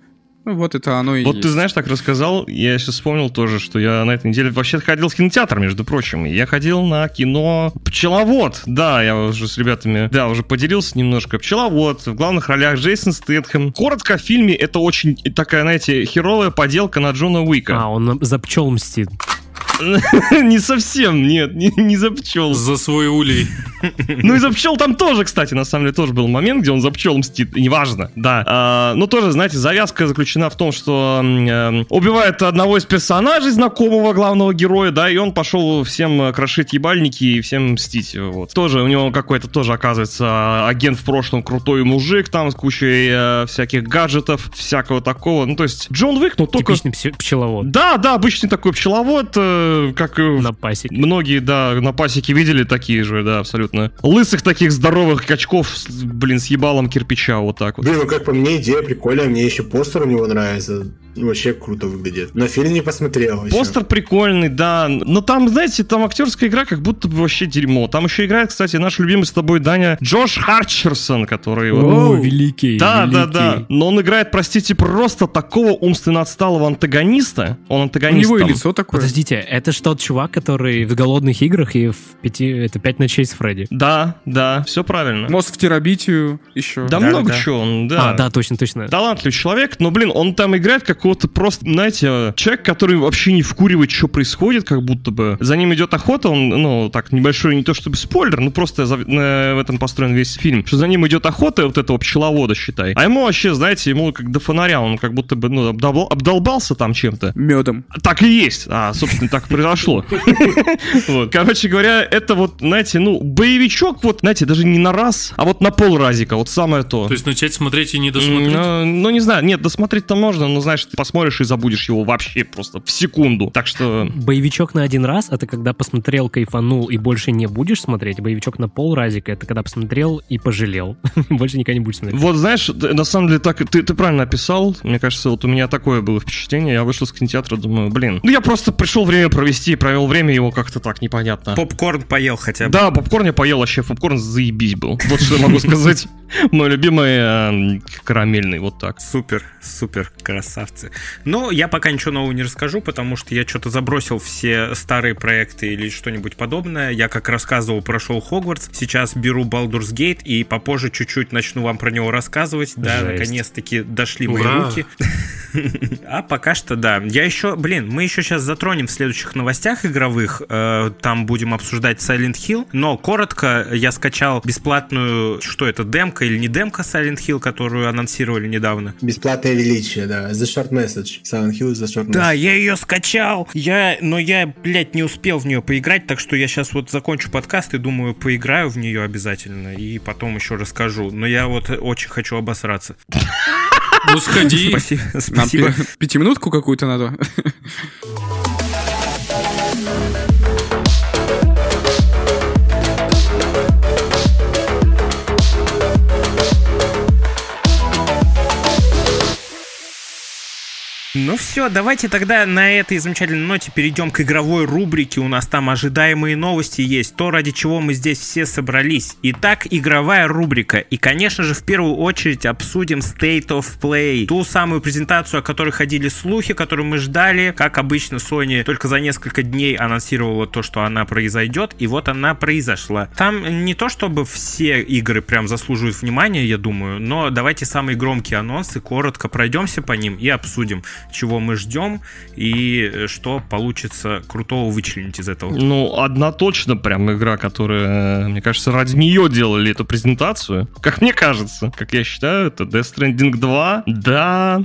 Ну вот это оно и Вот есть. ты знаешь, так рассказал, я сейчас вспомнил тоже, что я на этой неделе вообще ходил в кинотеатр, между прочим. Я ходил на кино «Пчеловод». Да, я уже с ребятами, да, уже поделился немножко. «Пчеловод», в главных ролях Джейсон Стэтхэм. Коротко, в фильме это очень такая, знаете, херовая поделка на Джона Уика. А, он за пчел мстит. Не совсем, нет, не, не за пчел. За свой улей. Ну и за пчел там тоже, кстати, на самом деле тоже был момент, где он за пчел мстит, неважно, да. А, но тоже, знаете, завязка заключена в том, что э, убивает одного из персонажей, знакомого главного героя, да, и он пошел всем э, крошить ебальники и всем мстить, вот. Тоже у него какой-то тоже, оказывается, агент в прошлом крутой мужик, там с кучей э, всяких гаджетов, всякого такого, ну то есть Джон Уик, ну только... Типичный пче- пчеловод Да, да, обычный такой пчеловод, э, как... э, на пасеке. Многие, да, на пасеке видели такие же, да, абсолютно. Лысых таких здоровых качков, блин, с ебалом кирпича, вот так вот. Блин, ну как по мне, идея прикольная, мне еще постер у него нравится. Вообще круто выглядит. Но фильм не посмотрел еще. Постер прикольный, да. Но там, знаете, там актерская игра как будто бы вообще дерьмо. Там еще играет, кстати, наш любимый с тобой, Даня, Джош Харчерсон, который... вот- О, великий, Да, да, великий. да. Но он играет, простите, просто такого умственно отсталого антагониста. Он У антагонист него и там. лицо такое. Подождите, это тот чувак, который в «Голодных играх» и в пяти... Это «Пять ночей с Фредди». Да, да, все правильно. Мост в терабитию еще. Да, Да, много да. чего он, да. А, да, точно, точно. талантливый человек, но, блин, он там играет какого-то просто, знаете, человек, который вообще не вкуривает, что происходит, как будто бы. За ним идет охота, он, ну, так, небольшой, не то чтобы спойлер, ну, просто за- на- в этом построен весь фильм, что за ним идет охота вот этого пчеловода, считай. А ему вообще, знаете, ему как до фонаря, он как будто бы, ну, обдолбал- обдолбался там чем-то. Медом. Так и есть. А, собственно, так и произошло. Короче говоря, это вот, знаете, ну, боевичок, вот, знаете, даже не на раз, а вот на пол разика, вот самое то. То есть начать смотреть и не досмотреть? Ну, ну, не знаю, нет, досмотреть-то можно, но, знаешь, посмотришь и забудешь его вообще просто в секунду. Так что... Боевичок на один раз — это когда посмотрел, кайфанул и больше не будешь смотреть. Боевичок на пол разика — это когда посмотрел и пожалел. Больше никогда не будешь смотреть. Вот, знаешь, на самом деле, так ты, ты правильно описал. Мне кажется, вот у меня такое было впечатление. Я вышел с кинотеатра, думаю, блин, ну я просто пришел время провести, провел время его как-то так непонятно. Попкорн поел хотя бы. Да, попкорн я поел, вообще попкорн заебись был. Вот что я могу сказать. Мой любимый э, карамельный, вот так. Супер, супер, красавцы. Но я пока ничего нового не расскажу, потому что я что-то забросил все старые проекты или что-нибудь подобное. Я, как рассказывал, прошел Хогвартс. Сейчас беру Baldur's Gate и попозже чуть-чуть начну вам про него рассказывать. Да, наконец-таки дошли мои Ура. руки. А пока что да. Я еще, блин, мы еще сейчас затронем в следующих новостях игровых. Э, Там будем обсуждать Silent Hill. Но коротко, я скачал бесплатную, что это, демка или не демка Silent Hill, которую анонсировали недавно. Бесплатное величие, да. The Short Message. Silent Hill is the Short Message. Да, я ее скачал. Я, но я, блядь, не успел в нее поиграть, так что я сейчас вот закончу подкаст и думаю, поиграю в нее обязательно и потом еще расскажу. Но я вот очень хочу обосраться. Ну сходи. Спасибо. Нам Спасибо. пи- пятиминутку какую-то надо. Ну все, давайте тогда на этой замечательной ноте перейдем к игровой рубрике. У нас там ожидаемые новости есть, то, ради чего мы здесь все собрались. Итак, игровая рубрика. И, конечно же, в первую очередь обсудим State of Play. Ту самую презентацию, о которой ходили слухи, которую мы ждали. Как обычно, Sony только за несколько дней анонсировала то, что она произойдет, и вот она произошла. Там не то, чтобы все игры прям заслуживают внимания, я думаю, но давайте самые громкие анонсы, коротко пройдемся по ним и обсудим, чего мы ждем и э, что получится крутого вычленить из этого. Ну, одна точно прям игра, которая, э, мне кажется, ради нее делали эту презентацию. Как мне кажется, как я считаю, это Death Stranding 2. Да,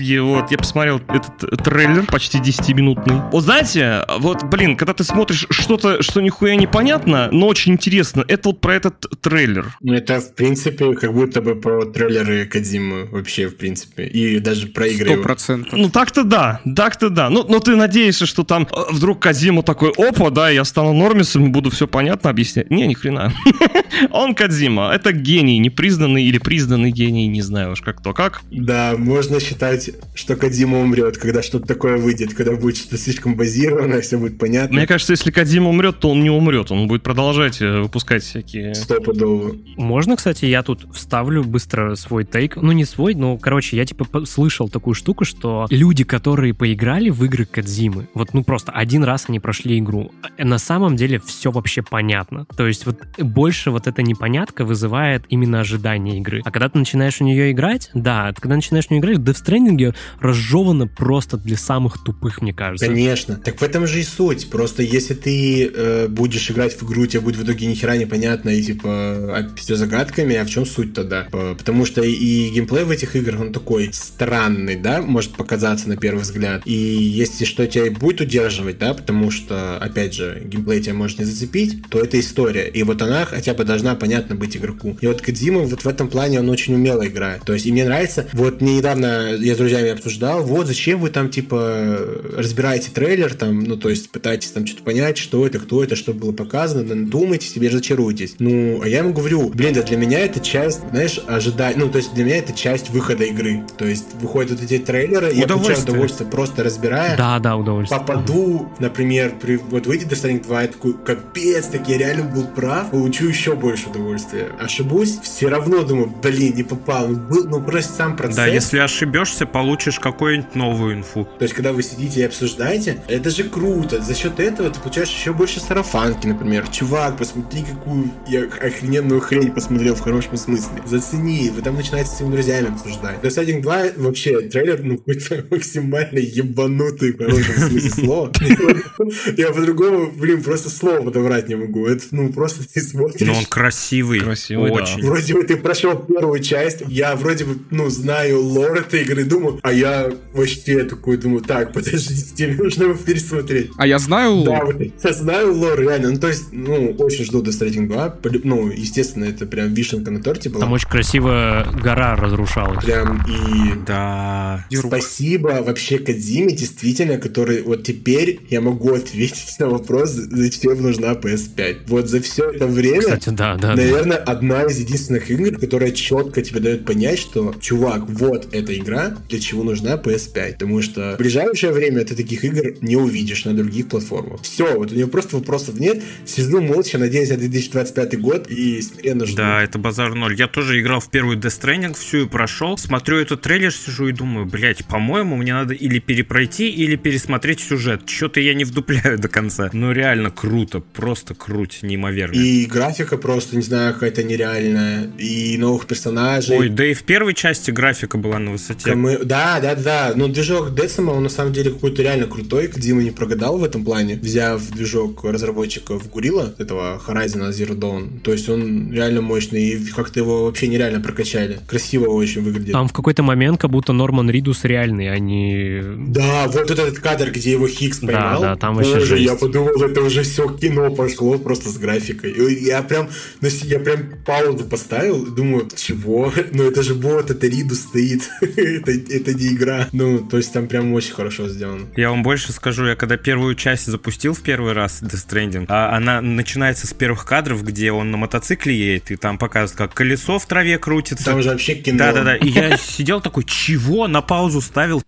И вот я посмотрел этот трейлер, почти 10-минутный. Вот знаете, вот, блин, когда ты смотришь что-то, что нихуя непонятно, но очень интересно, это вот про этот трейлер. Ну, это, в принципе, как будто бы про трейлеры Кадзимы вообще, в принципе. И даже про игры. Сто процентов. Ну так-то да, так-то да. Ну, но ты надеешься, что там э, вдруг Кадзима такой, опа, да, я стану нормисом и буду все понятно объяснять. Не, ни хрена. Он Кадзима, это гений, непризнанный или признанный гений, не знаю уж как то как. Да, можно считать, что Кадима умрет, когда что-то такое выйдет, когда будет что-то слишком базированное, все будет понятно. Мне кажется, если Кадзима умрет, то он не умрет, он будет продолжать э, выпускать всякие... Стопудово. Можно, кстати, я тут вставлю быстро свой тейк. Ну, не свой, но, короче, я типа слышал такую штуку, что люди, которые поиграли в игры Кадзимы, вот, ну, просто один раз они прошли игру, э, на самом деле все вообще понятно. То есть вот больше вот эта непонятка вызывает именно ожидание игры. А когда ты начинаешь в нее играть, да, когда начинаешь в нее играть, в Death Stranding разжевано просто для самых тупых, мне кажется. Конечно. Так в этом же и суть. Просто если ты э, будешь играть в игру, тебе будет в итоге ни хера непонятно и типа все загадками, а в чем суть тогда? Потому что и геймплей в этих играх, он такой странный, да, может показаться на первый взгляд. И если что тебя и будет удерживать, да, потому что, опять же, геймплей тебя может не зацепить, то это история. И вот она хотя бы должна понятно быть игроку. И вот Кадзима вот в этом плане он очень умело играет. То есть, и мне нравится, вот мне недавно я друзьями обсуждал, вот зачем вы там типа разбираете трейлер, там, ну то есть пытаетесь там что-то понять, что это, кто это, что было показано, да, думаете себе, разочаруетесь. Ну, а я ему говорю, блин, да для меня это часть, знаешь, ожидать, ну то есть для меня это часть выхода игры. То есть выходят вот эти трейлеры, и я получаю Удовольствие. просто разбирая. Да, да, удовольствие. Попаду, например, при, вот выйдет Death Stranding 2, я такой, капец, так я реально был прав, получу еще больше удовольствия. Ошибусь, все равно думаю, блин, не попал. Ну, был, ну просто сам процесс. Да, если ошибешься, получишь какую-нибудь новую инфу. То есть, когда вы сидите и обсуждаете, это же круто. За счет этого ты получаешь еще больше сарафанки, например. Чувак, посмотри, какую я охрененную хрень посмотрел в хорошем смысле. Зацени. Вы там начинаете с своими друзьями обсуждать. Stranding 2 вообще трейлер, ну, какой-то максимально ебанутый в хорошем смысле слова. Я по-другому, блин, просто слово подобрать не могу. Это, ну, просто ты смотришь. Но он красивый. Красивый. Очень. Вроде бы ты прошел первую часть, я вроде бы, ну, знаю лор этой игры, думаю, а я вообще такой думаю, так, подождите, тебе нужно его пересмотреть. А я знаю Да, лор. вот я знаю лор, реально. Ну, то есть, ну, очень жду Death Stranding 2. Полю- Ну, естественно, это прям вишенка на торте была. Там очень красиво гора разрушалась. Прям и Да. Спасибо вообще Кадзиме, действительно, который вот теперь я могу ответить на вопрос, зачем нужна PS5. Вот за все это время, Кстати, да, да. да. наверное, одна из единственных игр, которая четко тебе дает понять, что, чувак, вот эта игра, для чего нужна PS5. Потому что в ближайшее время ты таких игр не увидишь на других платформах. Все, вот у нее просто вопросов нет. Сижу молча, надеюсь на 2025 год и смиренно жду. Да, это базар ноль. Я тоже играл в первую Death Stranding, всю и прошел. Смотрю этот трейлер, сижу и думаю, блять, по-моему, мне надо или перепройти, или пересмотреть сюжет. Что-то я не вдупляю до конца. Ну, реально круто, просто круть, неимоверно. И графика просто, не знаю, какая-то нереальная. И новых персонажей. Ой, да и в первой части графика была на высоте. Камы- Да, да, да. Но движок Децima, он на самом деле какой-то реально крутой. Дима не прогадал в этом плане, взяв движок разработчиков Гурила, этого Horizon Zero Dawn. То есть он реально мощный, и как-то его вообще нереально прокачали. Красиво очень выглядит. Там в какой-то момент как будто Норман Ридус реальный, а не... Да, вот этот кадр, где его Хикс Да, поймал. да, там вообще Боже, жесть. я подумал, это уже все кино пошло просто с графикой. И Я прям, ну, я прям паузу поставил, думаю, чего? Ну это же бот, это Ридус стоит, это, это не игра. Ну, то есть там прям очень хорошо сделано. Я вам больше скажу, я когда первую часть запустил в первый раз Death Stranding, а она начинается с первых кадров, где он на мотоцикле едет, и там показывают, как колесо в траве крутится. Там же вообще кино. Да-да-да, и я сидел такой, чего? На паузу ставил.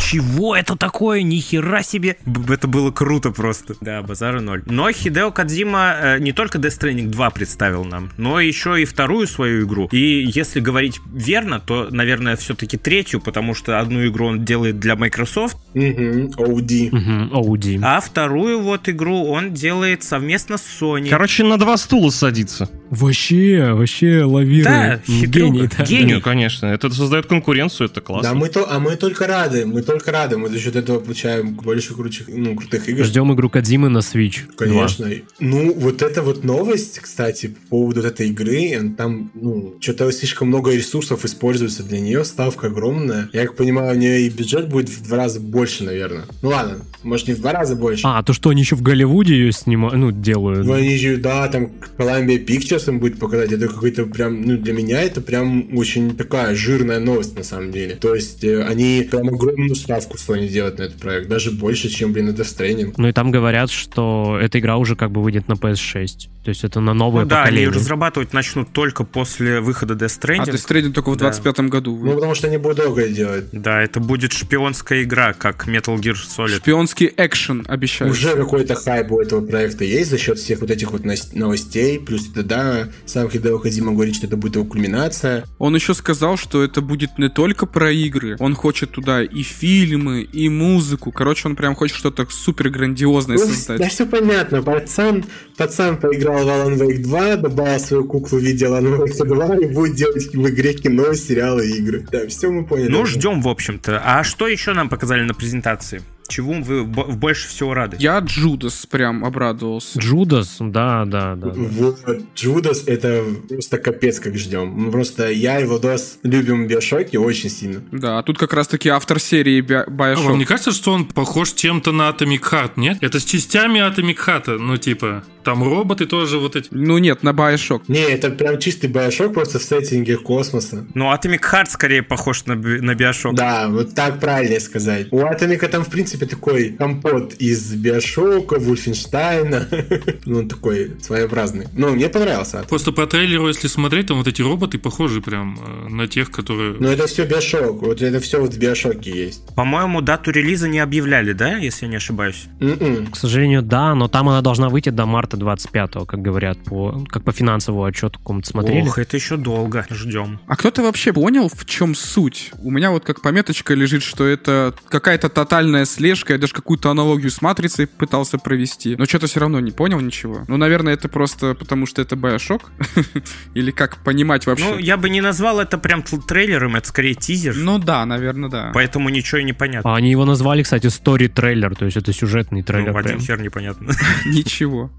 Чего это такое? Ни хера себе! Это было круто просто. Да, базара ноль. Но Хидео Кадзима э, не только Death Stranding 2 представил нам, но еще и вторую свою игру. И если говорить верно, то, наверное, все-таки третью, потому что одну игру он делает для Microsoft, Мгм, OD. Мгм, Оуди. а вторую вот игру он делает совместно с Sony. Короче, на два стула садится. Вообще, вообще лавирует. Да, хитрюга. Гений, да. Гений. Не, конечно. Это создает конкуренцию, это классно. Да, мы то, а мы только рады. Мы только рады, мы за счет этого получаем больше крутых, ну, крутых игр. Ждем игру Кадзимы на Switch. 2. Конечно. Ну, вот эта вот новость, кстати, по поводу вот этой игры, там, ну, что-то слишком много ресурсов используется для нее, ставка огромная. Я как понимаю, у нее и бюджет будет в два раза больше, наверное. Ну ладно, может не в два раза больше. А, то что они еще в Голливуде ее снимают, ну, делают. Ну, они же, да, там Columbia Pictures им будет показать. Это какой-то прям, ну, для меня это прям очень такая жирная новость, на самом деле. То есть, э, они прям огромную ставку Sony делают на этот проект. Даже больше, чем, блин, на Death Stranding. Ну и там говорят, что эта игра уже как бы выйдет на PS6. То есть это на новое Ну да, они поколение. разрабатывать начнут только после выхода Death А Stranding. Death Stranding только в Да. 25 году. Ну, потому что они будут долго делать. Да, это будет шпионская игра, как Metal Gear Solid. Шпионский экшен обещают. Уже какой-то хайп у этого проекта есть за счет всех вот этих вот новостей. Плюс это, да, сам Хидео Кодзима говорит, что это будет его кульминация. Он еще сказал, что это будет не только про игры, он хочет туда и фильмы, и музыку. Короче, он прям хочет что-то супер грандиозное Ну, создать. да все понятно. Пацан, пацан поиграл в Alan Wake 2, добавил свою куклу в виде Alan Wake 2 и будет делать в игре кино, сериалы игры. Да, все мы поняли. Ну, ждем, в общем-то. А что еще нам показали на презентации? Чего вы бо- больше всего рады? Я Джудас прям обрадовался. Джудас, да, да, да. Вот, Джудас, это просто капец как ждем. Мы просто, я и Владос любим Биошоки очень сильно. Да, а тут как раз-таки автор серии Бia- А Bioshock. вам не кажется, что он похож чем-то на Atomic Heart, нет? Это с частями Atomic Heart, ну типа, там роботы тоже вот эти. Ну нет, на Bioshock. Не, это прям чистый Биошок, просто в сеттинге космоса. Ну, Atomic Heart скорее похож на, на Биошок. Да, вот так правильнее сказать. У Атомика там, в принципе, такой компот из Биошока, Вульфенштейна. ну, он такой своеобразный. Ну, мне понравился. Просто по трейлеру, если смотреть, там вот эти роботы похожи прям э, на тех, которые... Но это все Биошок. Вот это все вот в Биошоке есть. По-моему, дату релиза не объявляли, да, если я не ошибаюсь? М-м. К сожалению, да, но там она должна выйти до марта 25-го, как говорят, по, как по финансовому отчету какому-то смотрели. Ох, это еще долго. Ждем. А кто-то вообще понял, в чем суть? У меня вот как пометочка лежит, что это какая-то тотальная слежка. Я даже какую-то аналогию с Матрицей пытался провести. Но что-то все равно не понял ничего. Ну, наверное, это просто потому, что это Bioshock. Или как понимать вообще? Ну, я бы не назвал это прям трейлером, это скорее тизер. Ну да, наверное, да. Поэтому ничего и не понятно. А Они его назвали, кстати, story трейлер, то есть это сюжетный трейлер. Ну, один хер непонятно. Ничего.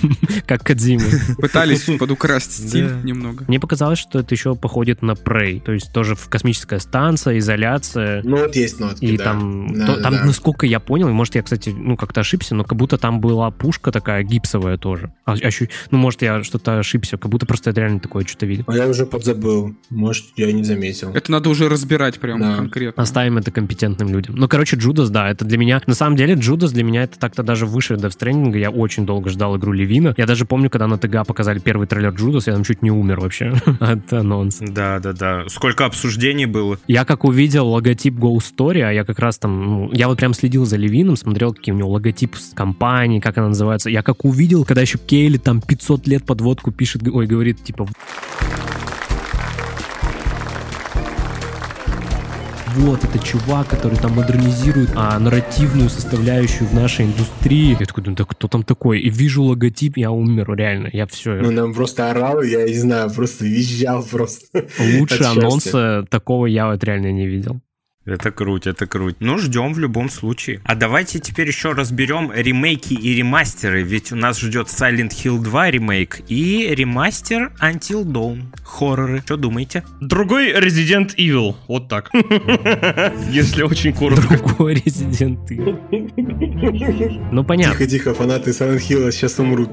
Как Кадзимы. Пытались подукрасть стиль немного. Мне показалось, что это еще походит на Prey, то есть тоже в космическая станция, изоляция. Ну, вот есть нотки, И да. там, да. Насколько я понял, и может я, кстати, ну как-то ошибся, но как будто там была пушка такая гипсовая тоже. А, ощу- Ну, может, я что-то ошибся, как будто просто это реально такое что-то видел. А я уже подзабыл. Может, я не заметил. Это надо уже разбирать прям Да. конкретно. Оставим это компетентным людям. Ну, короче, Джудас, да, это для меня... На самом деле, Джудас для меня это так-то даже выше Stranding. Я очень долго ждал игру Левина. Я даже помню, когда на ТГА показали первый трейлер Джудас, я там чуть не умер вообще от анонса. Да, да, да. Сколько обсуждений было. Я как увидел логотип Ghost Story, а я как раз там, ну, я вот прям следил за Левином, смотрел, какие у него логотип с компании, как она называется. Я как увидел, когда еще Кейли там 500 лет подводку пишет, ой, говорит, типа, вот, это чувак, который там модернизирует а, нарративную составляющую в нашей индустрии. Я такой, думаю, да кто там такой? И вижу логотип, я умер, реально, я все. Ну, нам просто орал, я не знаю, просто визжал просто. Лучше анонса такого я вот реально не видел. Это круть, это круть. Ну, ждем в любом случае. А давайте теперь еще разберем ремейки и ремастеры, ведь у нас ждет Silent Hill 2 ремейк и ремастер Until Dawn. Хорроры. Что думаете? Другой Resident Evil. Вот так. Если очень коротко. Другой Resident Evil. Ну, понятно. Тихо-тихо, фанаты Silent Hill сейчас умрут.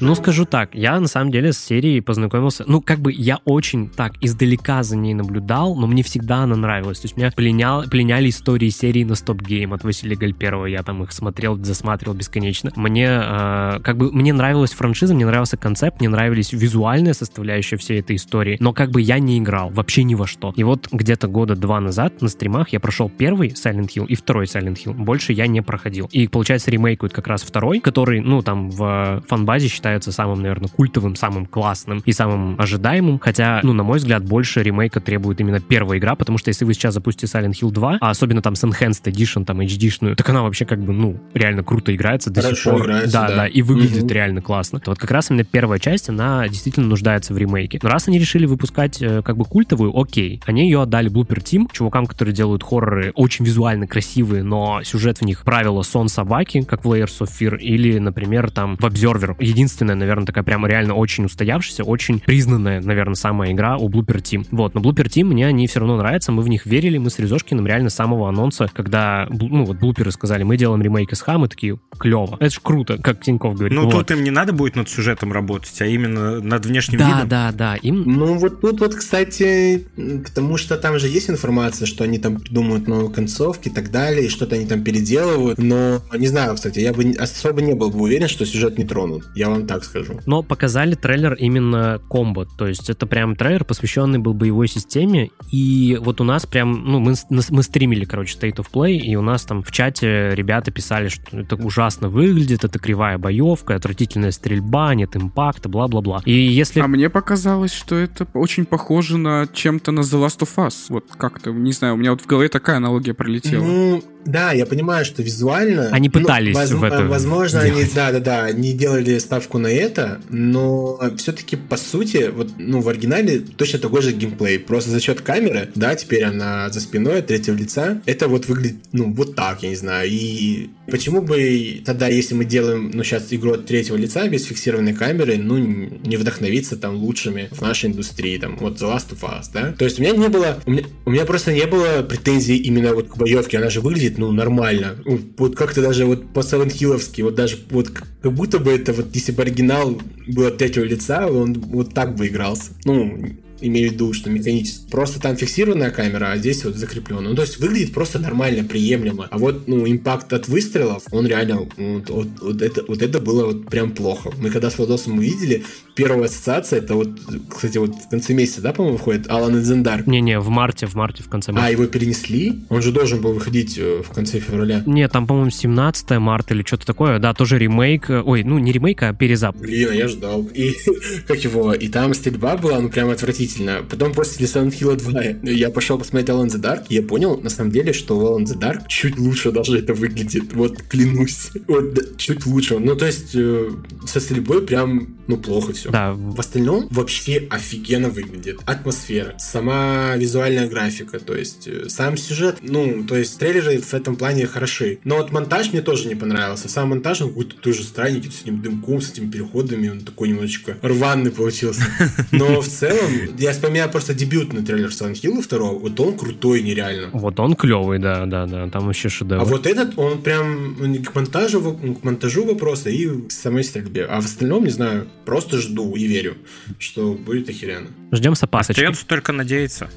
Ну, скажу так, я на самом деле с серией познакомился, ну, как бы я очень так издалека за ней наблюдал, но мне всегда она нравилась. То есть меня пленял, пленяли истории серии на Стоп Гейм от Василия Гальперова, я там их смотрел, засматривал бесконечно. Мне, э, как бы, мне нравилась франшиза, мне нравился концепт, мне нравились визуальная составляющая всей этой истории, но как бы я не играл вообще ни во что. И вот где-то года два назад на стримах я прошел первый Silent Hill и второй Silent Hill. Больше я не проходил. И, получается, ремейкают как раз второй, который, ну, там в фанбазе считается самым, наверное, культовым, самым классным и самым ожидаемым. Хотя, ну, на мой взгляд, больше ремейка требует именно первая игра, потому что если вы сейчас запустите версии Silent Hill 2, а особенно там с Enhanced Edition, там HD-шную, так она вообще как бы, ну, реально круто играется до Хорошо сих пор. играется, да, да. да, и выглядит Мгм. реально классно. Вот как раз именно первая часть, она действительно нуждается в ремейке. Но раз они решили выпускать э, как бы культовую, окей. Они ее отдали Blooper Team, чувакам, которые делают хорроры очень визуально красивые, но сюжет в них правило сон собаки, как в Layers of Fear, или, например, там в Observer. Единственная, наверное, такая прямо реально очень устоявшаяся, очень признанная, наверное, самая игра у Blooper Team. Вот, но Blooper Team мне они все равно нравятся, мы в них верили, мы с Резошкиным реально с самого анонса, когда, ну вот, блуперы сказали, мы делаем ремейк из мы такие, клево. Это ж круто, как Тиньков говорит. Ну, Вот. тут им не надо будет над сюжетом работать, а именно над внешним Да, видом. да, да, им Ну, вот тут вот, кстати, потому что там же есть информация, что они там придумывают новые концовки и так далее, и что-то они там переделывают, но не знаю, кстати, я бы особо не был бы уверен, что сюжет не тронут, я вам так скажу. Но показали трейлер именно комбо, то есть это прям трейлер, посвященный был боевой системе, и вот у нас прям, ну, мы, с- мы стримили, короче, State of Play, и у нас там в чате ребята писали, что это ужасно выглядит, это кривая боевка, отвратительная стрельба, нет импакта, бла-бла-бла. И если... А мне показалось, что это очень похоже на чем-то на The Last of Us. Вот как-то, не знаю, у меня вот в голове такая аналогия пролетела. Ну, да, я понимаю, что визуально... Они ну, пытались в это Возможно, они, сделать. да-да-да, они делали ставку на это, но все-таки, по сути, вот, ну, в оригинале точно такой же геймплей. Просто за счет камеры, да, теперь она за спиной от третьего лица, это вот выглядит, ну, вот так, я не знаю. И почему бы тогда, если мы делаем, ну, сейчас игру от третьего лица без фиксированной камеры, ну, не вдохновиться там лучшими в нашей индустрии, там, вот The Last of Us, да? То есть у меня не было, у меня, у меня просто не было претензий именно вот к боевке, она же выглядит, ну, нормально. Вот как-то даже вот по Hill'овски, вот даже вот как будто бы это вот, если бы оригинал был от третьего лица, он вот так бы игрался. Ну, имею в виду, что механически. Просто там фиксированная камера, а здесь вот закрепленная. Ну, то есть выглядит просто нормально, приемлемо. А вот, ну, импакт от выстрелов, он реально, вот, вот- вот это, вот это было вот прям плохо. Мы когда с Владосом увидели, первая ассоциация, это вот, кстати, вот в конце месяца, да, по-моему, выходит Алан Эдзендарк. Не-не, в марте, в марте, в конце марта. А, его перенесли? Он же должен был выходить э, в конце февраля. Нет, там, по-моему, 17 марта или что-то такое. Да, тоже ремейк. э, Ой, ну не ремейк, а перезап. Блин, а я ждал. И как его, и там стрельба была, ну, прям отвратительно. Потом после Silent Hill 2 я пошел посмотреть Alan the Dark, и я понял, на самом деле, что в Alan the Dark чуть лучше даже это выглядит. Вот, клянусь. Вот, да, чуть лучше. Ну, то есть, э, со стрельбой прям, ну, плохо все. Да, В остальном вообще офигенно выглядит. Атмосфера, сама визуальная графика, то есть э, сам сюжет, ну, то есть трейлеры в этом плане хороши. Но вот монтаж мне тоже не понравился. Сам монтаж, он какой-то тоже странненький, с этим дымком, с этими переходами, он такой немножечко рваный получился. Но в целом, я вспоминаю просто дебютный трейлер Silent Hill 2, вот он крутой нереально. вот он клевый, да, да, да. Там вообще шедевр. А вот этот, он прям к монтажу, к монтажу вопроса и к самой стрельбе. А в остальном, не знаю, просто жду и верю, что будет охеренно. Ждем с опасочкой. Остается только надеяться.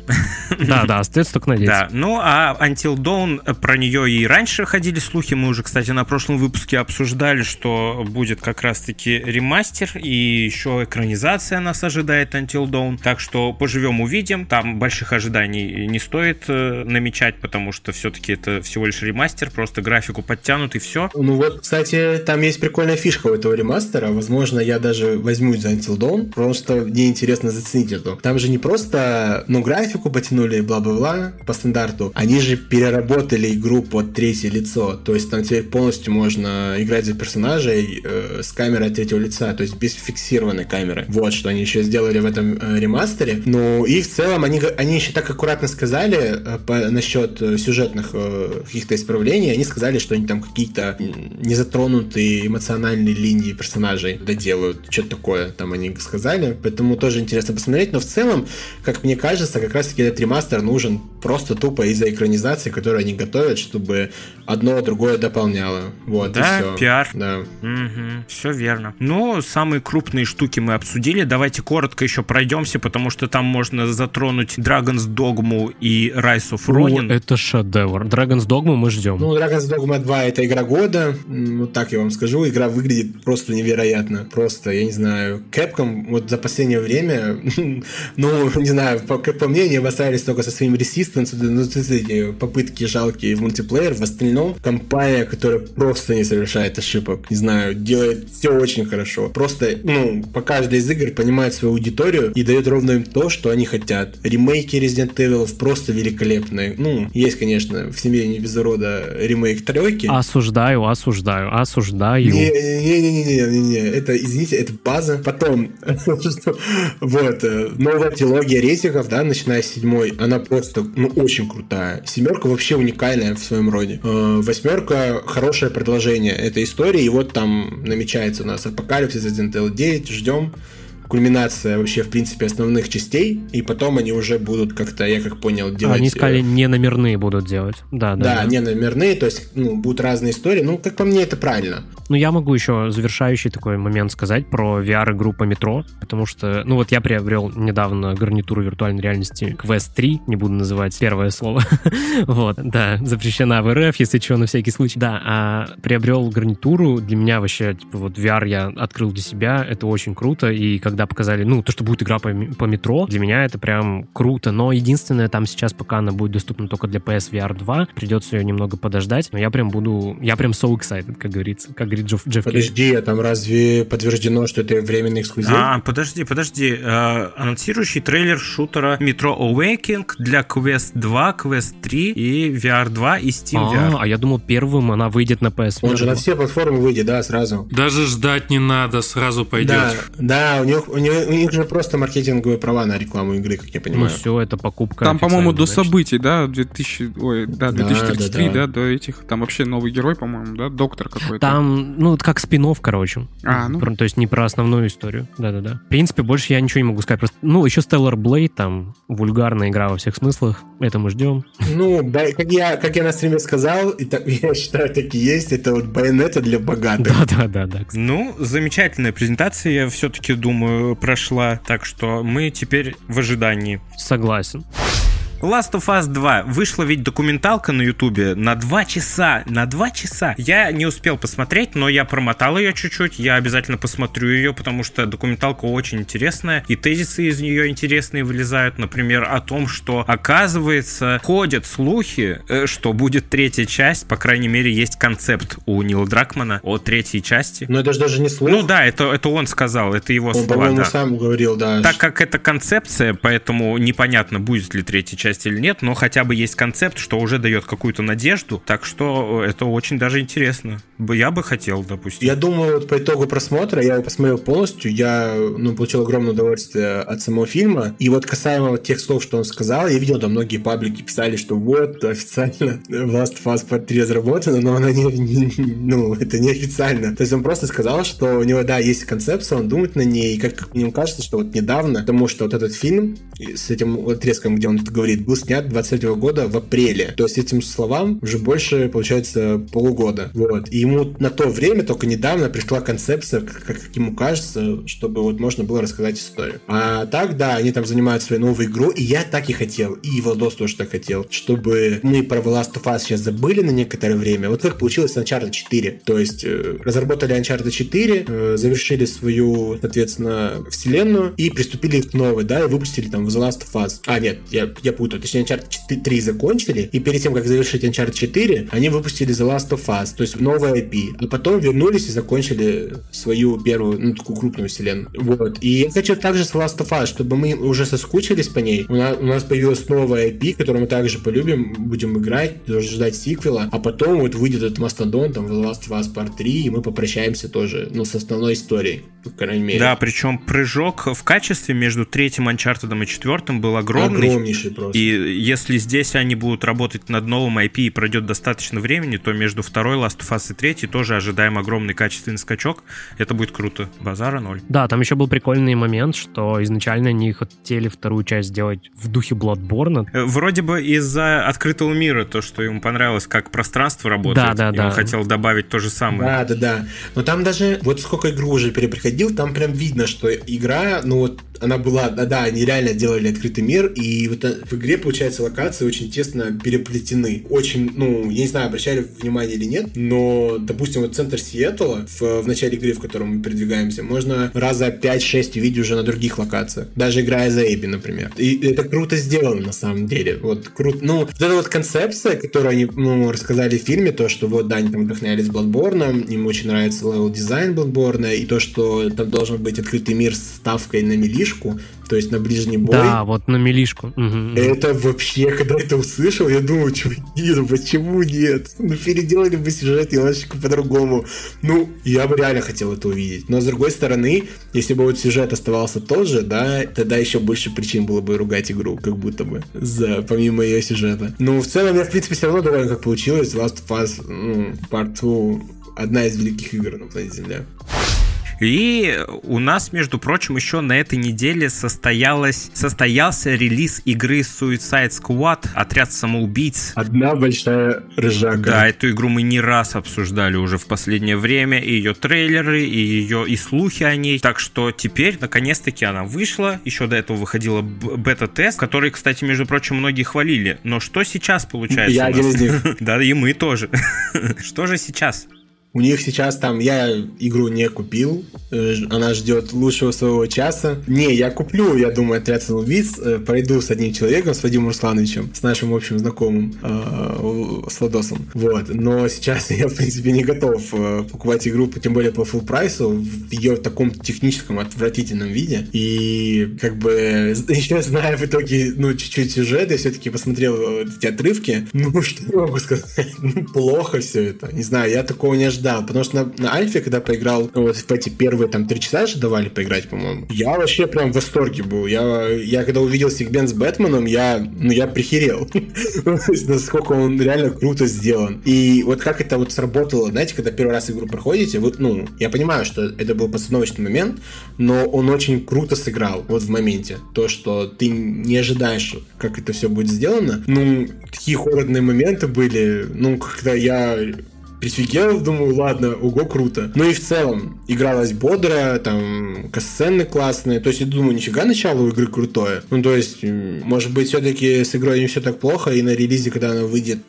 Да, да, остается только надеяться. Да, ну а Until Dawn, э, про нее и раньше ходили слухи, мы уже, кстати, на прошлом выпуске обсуждали, что будет как раз-таки ремастер, и еще экранизация нас ожидает Until Dawn, так что поживем увидим, там больших ожиданий не стоит э, намечать, потому что все-таки это всего лишь ремастер, просто графику подтянут и все. Ну вот, кстати, там есть прикольная фишка у этого ремастера. Возможно, я даже возьмусь за Until Dawn, просто мне интересно заценить это. Там же не просто, ну, графику потянули, бла-бла-бла, по стандарту. Они же переработали игру под третье лицо. То есть там теперь полностью можно играть за персонажей э, с камерой от третьего лица, то есть без фиксированной камеры. Вот что они еще сделали в этом э, ремастере. Ну и в целом они, они еще так аккуратно сказали э, по- насчет э, сюжетных э, каких-то исправлений. Они сказали, что они там какие-то незатронутые эмоциональные линии персонажей доделают. Что-то такое там они сказали. Поэтому тоже интересно посмотреть. Но в целом, как мне кажется, как раз-таки этот ремастер нужен просто тупо из-за экранизации, которую они готовят, чтобы одно другое дополняло. Вот, Да, и все. пиар. Да. все верно. Ну, самые крупные штуки мы обсудили. Давайте коротко еще пройдемся, потому что там можно затронуть Dragon's Dogma и Rise of О, Ronin. это шедевр. Dragon's Dogma мы ждем. Ну, Dragon's Dogma 2 это игра года. Вот так я вам скажу. Игра выглядит просто невероятно. Просто, я не знаю, Capcom вот за последнее время, ну, не знаю, по- как по мне, они обосрались только со своим Resistance, ну, эти попытки жалкие в мультиплеер, в остальном компания, которая просто не совершает ошибок, не знаю, делает все очень хорошо. Просто, ну, по каждой из игр понимает свою аудиторию и дает ровно им то, что они хотят. Ремейки Resident Evil просто великолепные. Ну, есть, конечно, в семье не без урода ремейк тройки. Осуждаю, осуждаю, осуждаю. Не-не-не-не-не, это, извините, это база. Потом, вот, э, новая трилогия рейтингов, да, начиная с седьмой, она просто, ну, очень крутая. Семерка вообще уникальная в своем роде. Э, восьмерка хорошее продолжение этой истории, и вот там намечается у нас апокалипсис Resident Evil 9, ждем кульминация вообще, в принципе, основных частей, и потом они уже будут как-то, я как понял, делать... Они сказали, не номерные будут делать. Да, да. Да, да. не номерные, то есть, ну, будут разные истории. Ну, как по мне, это правильно. Ну, я могу еще завершающий такой момент сказать про VR-игру по метро, потому что, ну, вот я приобрел недавно гарнитуру виртуальной реальности Quest 3, не буду называть первое слово. вот, да, запрещена в РФ, если что, на всякий случай. Да, а приобрел гарнитуру, для меня вообще, типа, вот VR я открыл для себя, это очень круто, и когда когда показали, ну, то, что будет игра по, по метро, для меня это прям круто. Но единственное, там сейчас пока она будет доступна только для PSVR 2, придется ее немного подождать, но я прям буду, я прям so excited, как говорится, как говорит Джефф, Джефф Подожди, а там разве подтверждено, что это временный эксклюзив? А, подожди, подожди. Э, анонсирующий трейлер шутера Metro Awakening для Quest 2, Quest 3 и VR 2 и Steam а, VR. А я думал, первым она выйдет на PSVR. Он же на все платформы выйдет, да, сразу. Даже ждать не надо, сразу пойдет. Да, да, у них у них, у них же просто маркетинговые права на рекламу игры, как я понимаю. Ну все, это покупка. Там, по-моему, до значит. событий, да, 2000, ой, да, 2033, да, да, да. да, до этих, там вообще новый герой, по-моему, да, доктор какой-то. Там, ну, как спин короче. А, ну. То есть не про основную историю. Да-да-да. В принципе, больше я ничего не могу сказать. Просто, ну, еще Stellar Blade, там, вульгарная игра во всех смыслах. Это мы ждем. Ну, да, как я, как я на стриме сказал, и так, я считаю, так и есть, это вот байонета для богатых. Да-да-да. Ну, замечательная презентация, я все-таки думаю, прошла так что мы теперь в ожидании. Согласен. Last of Us 2. Вышла ведь документалка на Ютубе на 2 часа. На 2 часа. Я не успел посмотреть, но я промотал ее чуть-чуть. Я обязательно посмотрю ее, потому что документалка очень интересная. И тезисы из нее интересные вылезают. Например, о том, что оказывается, ходят слухи, э, что будет третья часть. По крайней мере, есть концепт у Нила Дракмана о третьей части. Но это же даже не слух. Ну да, это, это он сказал, это его он, слова. Он, да. сам говорил, да. Так как это концепция, поэтому непонятно, будет ли третья часть части или нет, но хотя бы есть концепт, что уже дает какую-то надежду, так что это очень даже интересно. Я бы хотел, допустим. Я думаю, вот по итогу просмотра, я его посмотрел полностью, я ну, получил огромное удовольствие от самого фильма, и вот касаемо тех слов, что он сказал, я видел, там многие паблики писали, что вот, официально Last of Us Part 3 разработана, но она не, ну, это не официально. То есть он просто сказал, что у него, да, есть концепция, он думает на ней, и как мне кажется, что вот недавно, потому что вот этот фильм с этим отрезком, где он это говорит, был снят 23 года в апреле. То есть этим словам уже больше, получается, полугода. Вот. И ему на то время, только недавно, пришла концепция, как, как ему кажется, чтобы вот можно было рассказать историю. А так, да, они там занимают свою новую игру, и я так и хотел, и Владос тоже так хотел, чтобы мы про The Last of Us сейчас забыли на некоторое время. Вот как получилось с Uncharted 4. То есть э, разработали Uncharted 4, э, завершили свою, соответственно, вселенную и приступили к новой, да, и выпустили там The Last of Us. А, нет, я, я путаю. Точнее, Uncharted 3 закончили, и перед тем, как завершить Uncharted 4, они выпустили The Last of Us, то есть новая IP. А потом вернулись и закончили свою первую, ну, такую крупную вселенную. Вот. И я хочу также с Last of Us, чтобы мы уже соскучились по ней. У нас, у нас появилась новая IP, которую мы также полюбим, будем играть, должны ждать сиквела, а потом вот выйдет этот мастодон, там, The Last of Us Part 3, и мы попрощаемся тоже, ну, с основной историей, по крайней мере. Да, причем прыжок в качестве между третьим Uncharted и четвертым был огромный. Огромнейший просто. И если здесь они будут работать над новым IP и пройдет достаточно времени, то между второй Last of Us и третьей тоже ожидаем огромный качественный скачок. Это будет круто. Базара ноль. Да, там еще был прикольный момент, что изначально они хотели вторую часть сделать в духе Bloodborne. Э, вроде бы из-за открытого мира, то, что ему понравилось, как пространство работает. Да, да, и да. он хотел добавить то же самое. Да, да, да. Но там даже, вот сколько игру уже перепроходил, там прям видно, что игра, ну вот, она была, да, да, они реально делали открытый мир, и вот э, в игре, получается, локации очень тесно переплетены. Очень, ну, я не знаю, обращали внимание или нет, но, допустим, вот центр Сиэтла в, в начале игры, в котором мы передвигаемся, можно раза 5-6 увидеть уже на других локациях. Даже играя за Эйби, например. И это круто сделано, на самом деле. Вот круто. Ну, вот эта вот концепция, которую они ну, рассказали в фильме, то, что вот, да, они там вдохновлялись Bloodborne, им очень нравится level design Bloodborne, и то, что там должен быть открытый мир с ставкой на милишку, то есть на ближний бой. Да, вот на милишку. Угу. Это вообще, когда это услышал, я думаю, чуваки, ну почему нет? Ну переделали бы сюжет немножечко по-другому. Ну, я бы реально хотел это увидеть. Но с другой стороны, если бы вот сюжет оставался тот же, да, тогда еще больше причин было бы ругать игру, как будто бы, за, помимо ее сюжета. Ну, в целом, я, в принципе, все равно доволен, как получилось. Last of Us ну, Part 2 одна из великих игр на планете Земля. И у нас, между прочим, еще на этой неделе состоялось, состоялся релиз игры Suicide Squad, отряд самоубийц. Одна большая ржака. Да, эту игру мы не раз обсуждали уже в последнее время, и ее трейлеры, и ее и слухи о ней. Так что теперь, наконец-таки, она вышла. Еще до этого выходила бета-тест, который, кстати, между прочим, многие хвалили. Но что сейчас получается? Я один из них. Да, и мы тоже. Что же сейчас? У них сейчас там, я игру не купил, э, она ждет лучшего своего часа. Не, я куплю, я думаю, отряд самоубийц, э, пройду с одним человеком, с Вадимом Руслановичем, с нашим общим знакомым, э, с Ладосом. Вот, но сейчас я, в принципе, не готов покупать игру, тем более по full прайсу, в ее таком техническом отвратительном виде. И, как бы, еще зная в итоге, ну, чуть-чуть сюжет, я все-таки посмотрел эти отрывки, ну, что я могу сказать, ну, плохо все это. Не знаю, я такого не ожидал ждал, потому что на, на Альфе, когда поиграл, вот в эти первые там три часа же давали поиграть, по-моему, я вообще прям в восторге был. Я, я когда увидел сегмент с Бэтменом, я, ну, я прихерел. Насколько он реально круто сделан. И вот как это вот сработало, знаете, когда первый раз игру проходите, вот, ну, я понимаю, что это был постановочный момент, но он очень круто сыграл вот в моменте. То, что ты не ожидаешь, как это все будет сделано. Ну, такие хоррорные моменты были, ну, когда я прифигел, думаю, ладно, ого, круто. Ну и в целом, игралась бодро, там, сцены классные, то есть я думаю, нифига начало игры крутое. Ну то есть, может быть, все-таки с игрой не все так плохо, и на релизе, когда она выйдет,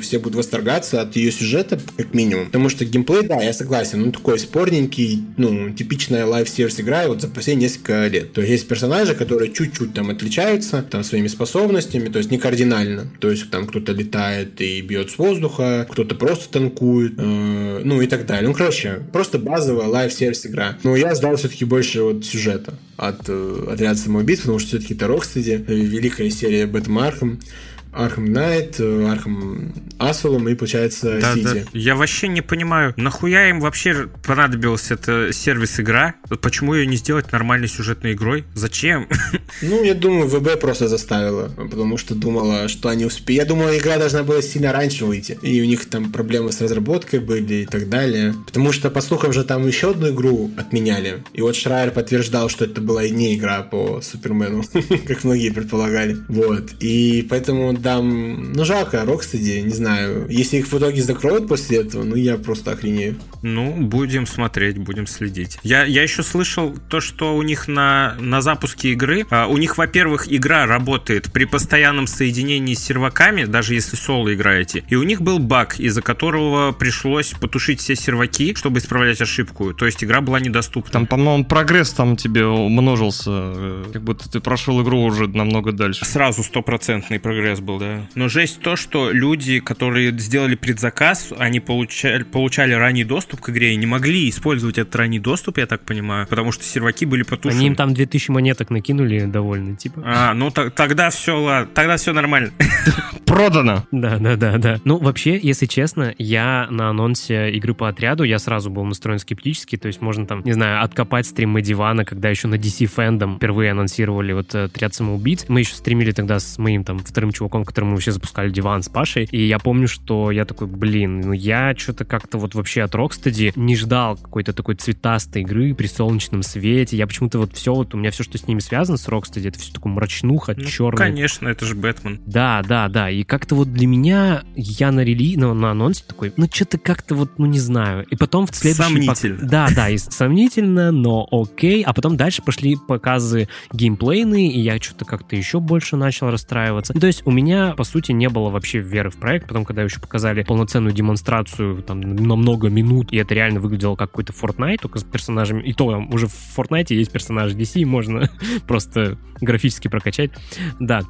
все будут восторгаться от ее сюжета, как минимум. Потому что геймплей, да, я согласен, ну такой спорненький, ну, типичная Service игра вот за последние несколько лет. То есть есть персонажи, которые чуть-чуть там отличаются, там, своими способностями, то есть не кардинально. То есть там кто-то летает и бьет с воздуха, кто-то просто танкует, будет, э, ну и так далее. Ну, короче, просто базовая live-service игра. Но я ждал все-таки больше вот сюжета от э, отряда самоубийц, потому что все-таки это Rocksteady, великая серия Бэтмен Arkham. Arkham Knight, Arkham Asylum и, получается, да, Сити. Да. Я вообще не понимаю, нахуя им вообще понадобилась эта сервис-игра? Почему ее не сделать нормальной сюжетной игрой? Зачем? Ну, я думаю, WB просто заставила, потому что думала, что они успеют. Я думала, игра должна была сильно раньше выйти, и у них там проблемы с разработкой были и так далее. Потому что, по слухам же, там еще одну игру отменяли. И вот Шрайер подтверждал, что это была не игра по Супермену, как многие предполагали. Вот. И поэтому там, ну, жалко, Rocksteady, не знаю. Если их в итоге закроют после этого, ну, я просто охренею. Ну, будем смотреть, будем следить. Я, я еще слышал то, что у них на, на запуске игры, а, у них, во-первых, игра работает при постоянном соединении с серваками, даже если соло играете, и у них был баг, из-за которого пришлось потушить все серваки, чтобы исправлять ошибку. То есть игра была недоступна. Там, по-моему, прогресс там тебе умножился, э, как будто ты прошел игру уже намного дальше. Сразу стопроцентный прогресс был был, да. Но жесть то, что люди, которые сделали предзаказ, они получали, получали ранний доступ к игре и не могли использовать этот ранний доступ, я так понимаю, потому что серваки были потушены. Они им там 2000 монеток накинули довольно, типа. А, ну тогда все, ладно, тогда все нормально. Продано. Да, да, да, да. Ну, вообще, если честно, я на анонсе игры по отряду, я сразу был настроен скептически, то есть можно там, не знаю, откопать стримы дивана, когда еще на DC Fandom впервые анонсировали вот отряд самоубийц. Мы еще стримили тогда с моим там вторым чуваком, самым, который мы вообще запускали диван с Пашей. И я помню, что я такой, блин, ну я что-то как-то вот вообще от Rocksteady не ждал какой-то такой цветастой игры при солнечном свете. Я почему-то вот все, вот у меня все, что с ними связано с Rocksteady, это все такое мрачнуха, Ну, черный. Конечно, это же Бэтмен. Да, да, да. И как-то вот для меня я на рели, ну, на анонсе такой, ну, что-то как-то вот, ну, не знаю. И потом в следующий... Сомнительно. пок- Да, да, и сомнительно, но окей. А потом дальше пошли показы геймплейные, и я что-то как-то еще больше начал расстраиваться. Ну, То есть у меня, по сути, не было вообще веры в проект. Потом, когда еще показали полноценную демонстрацию там на много минут, и это реально выглядело как какой-то Fortnite, только с персонажами. И то уже в Fortnite есть персонажи DC, можно просто графически прокачать. Да,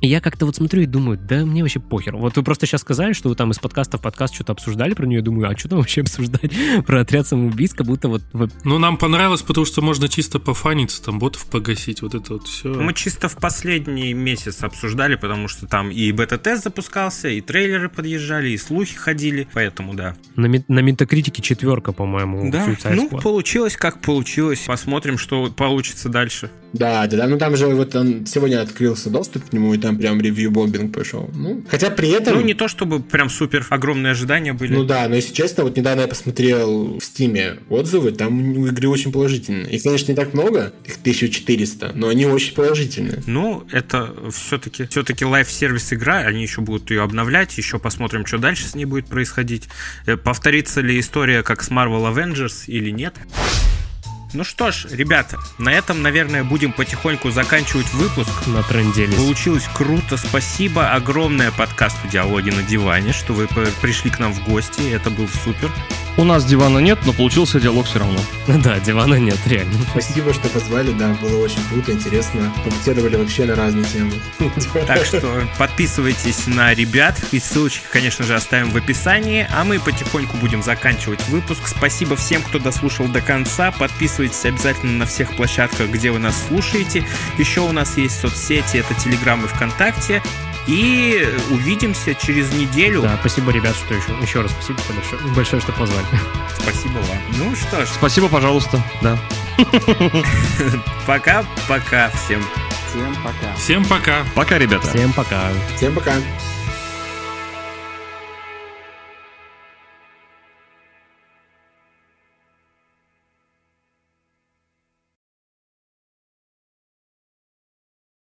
и я как-то вот смотрю и думаю, да мне вообще похер. Вот вы просто сейчас сказали, что вы там из подкаста в подкаст что-то обсуждали про нее, я думаю, а что там вообще обсуждать про отряд самоубийц, как будто вот... Ну, нам понравилось, потому что можно чисто пофаниться, там ботов погасить, вот это вот все. Мы чисто в последний месяц обсуждали, потому что там и бета-тест запускался, и трейлеры подъезжали, и слухи ходили, поэтому да. На, ми- на метакритике четверка, по-моему, Да, Suicide ну, Squad. получилось как получилось. Посмотрим, что получится дальше. Да, да, да, ну там же вот он сегодня открылся доступ к нему, и там прям review-bombing пошел. Ну, хотя при этом... Ну, не то чтобы прям супер огромные ожидания были. Ну да, но если честно, вот недавно я посмотрел в Стиме отзывы, там у игры очень положительные. Их, конечно, не так много, их 1400, но они очень положительные. Ну, это все-таки все-таки live-service игра, они еще будут ее обновлять, еще посмотрим, что дальше с ней будет происходить. Э, Повторится ли история как с Marvel Avengers или нет. Ну что ж, ребята, на этом, наверное, будем потихоньку заканчивать выпуск. На тренделись. Получилось круто, спасибо огромное подкасту «Диалоги на диване», что вы пришли к нам в гости, это был супер. У нас дивана нет, но получился диалог все равно. Да, дивана нет, реально. Спасибо, что позвали, да, было очень круто, интересно. Побеседовали вообще на разные темы. Так что подписывайтесь на ребят, и ссылочки, конечно же, оставим в описании, а мы потихоньку будем заканчивать выпуск. Спасибо всем, кто дослушал до конца. Подписывайтесь обязательно на всех площадках, где вы нас слушаете. Еще у нас есть соцсети, это Телеграм и ВКонтакте. И увидимся через неделю. Да, спасибо, ребят, что еще, еще раз спасибо большое, большое, что позвали. Спасибо вам. Ну что ж, Спасибо, пожалуйста. Да. пока-пока всем. Всем пока. Всем пока. Пока, ребята. Всем пока. Всем пока.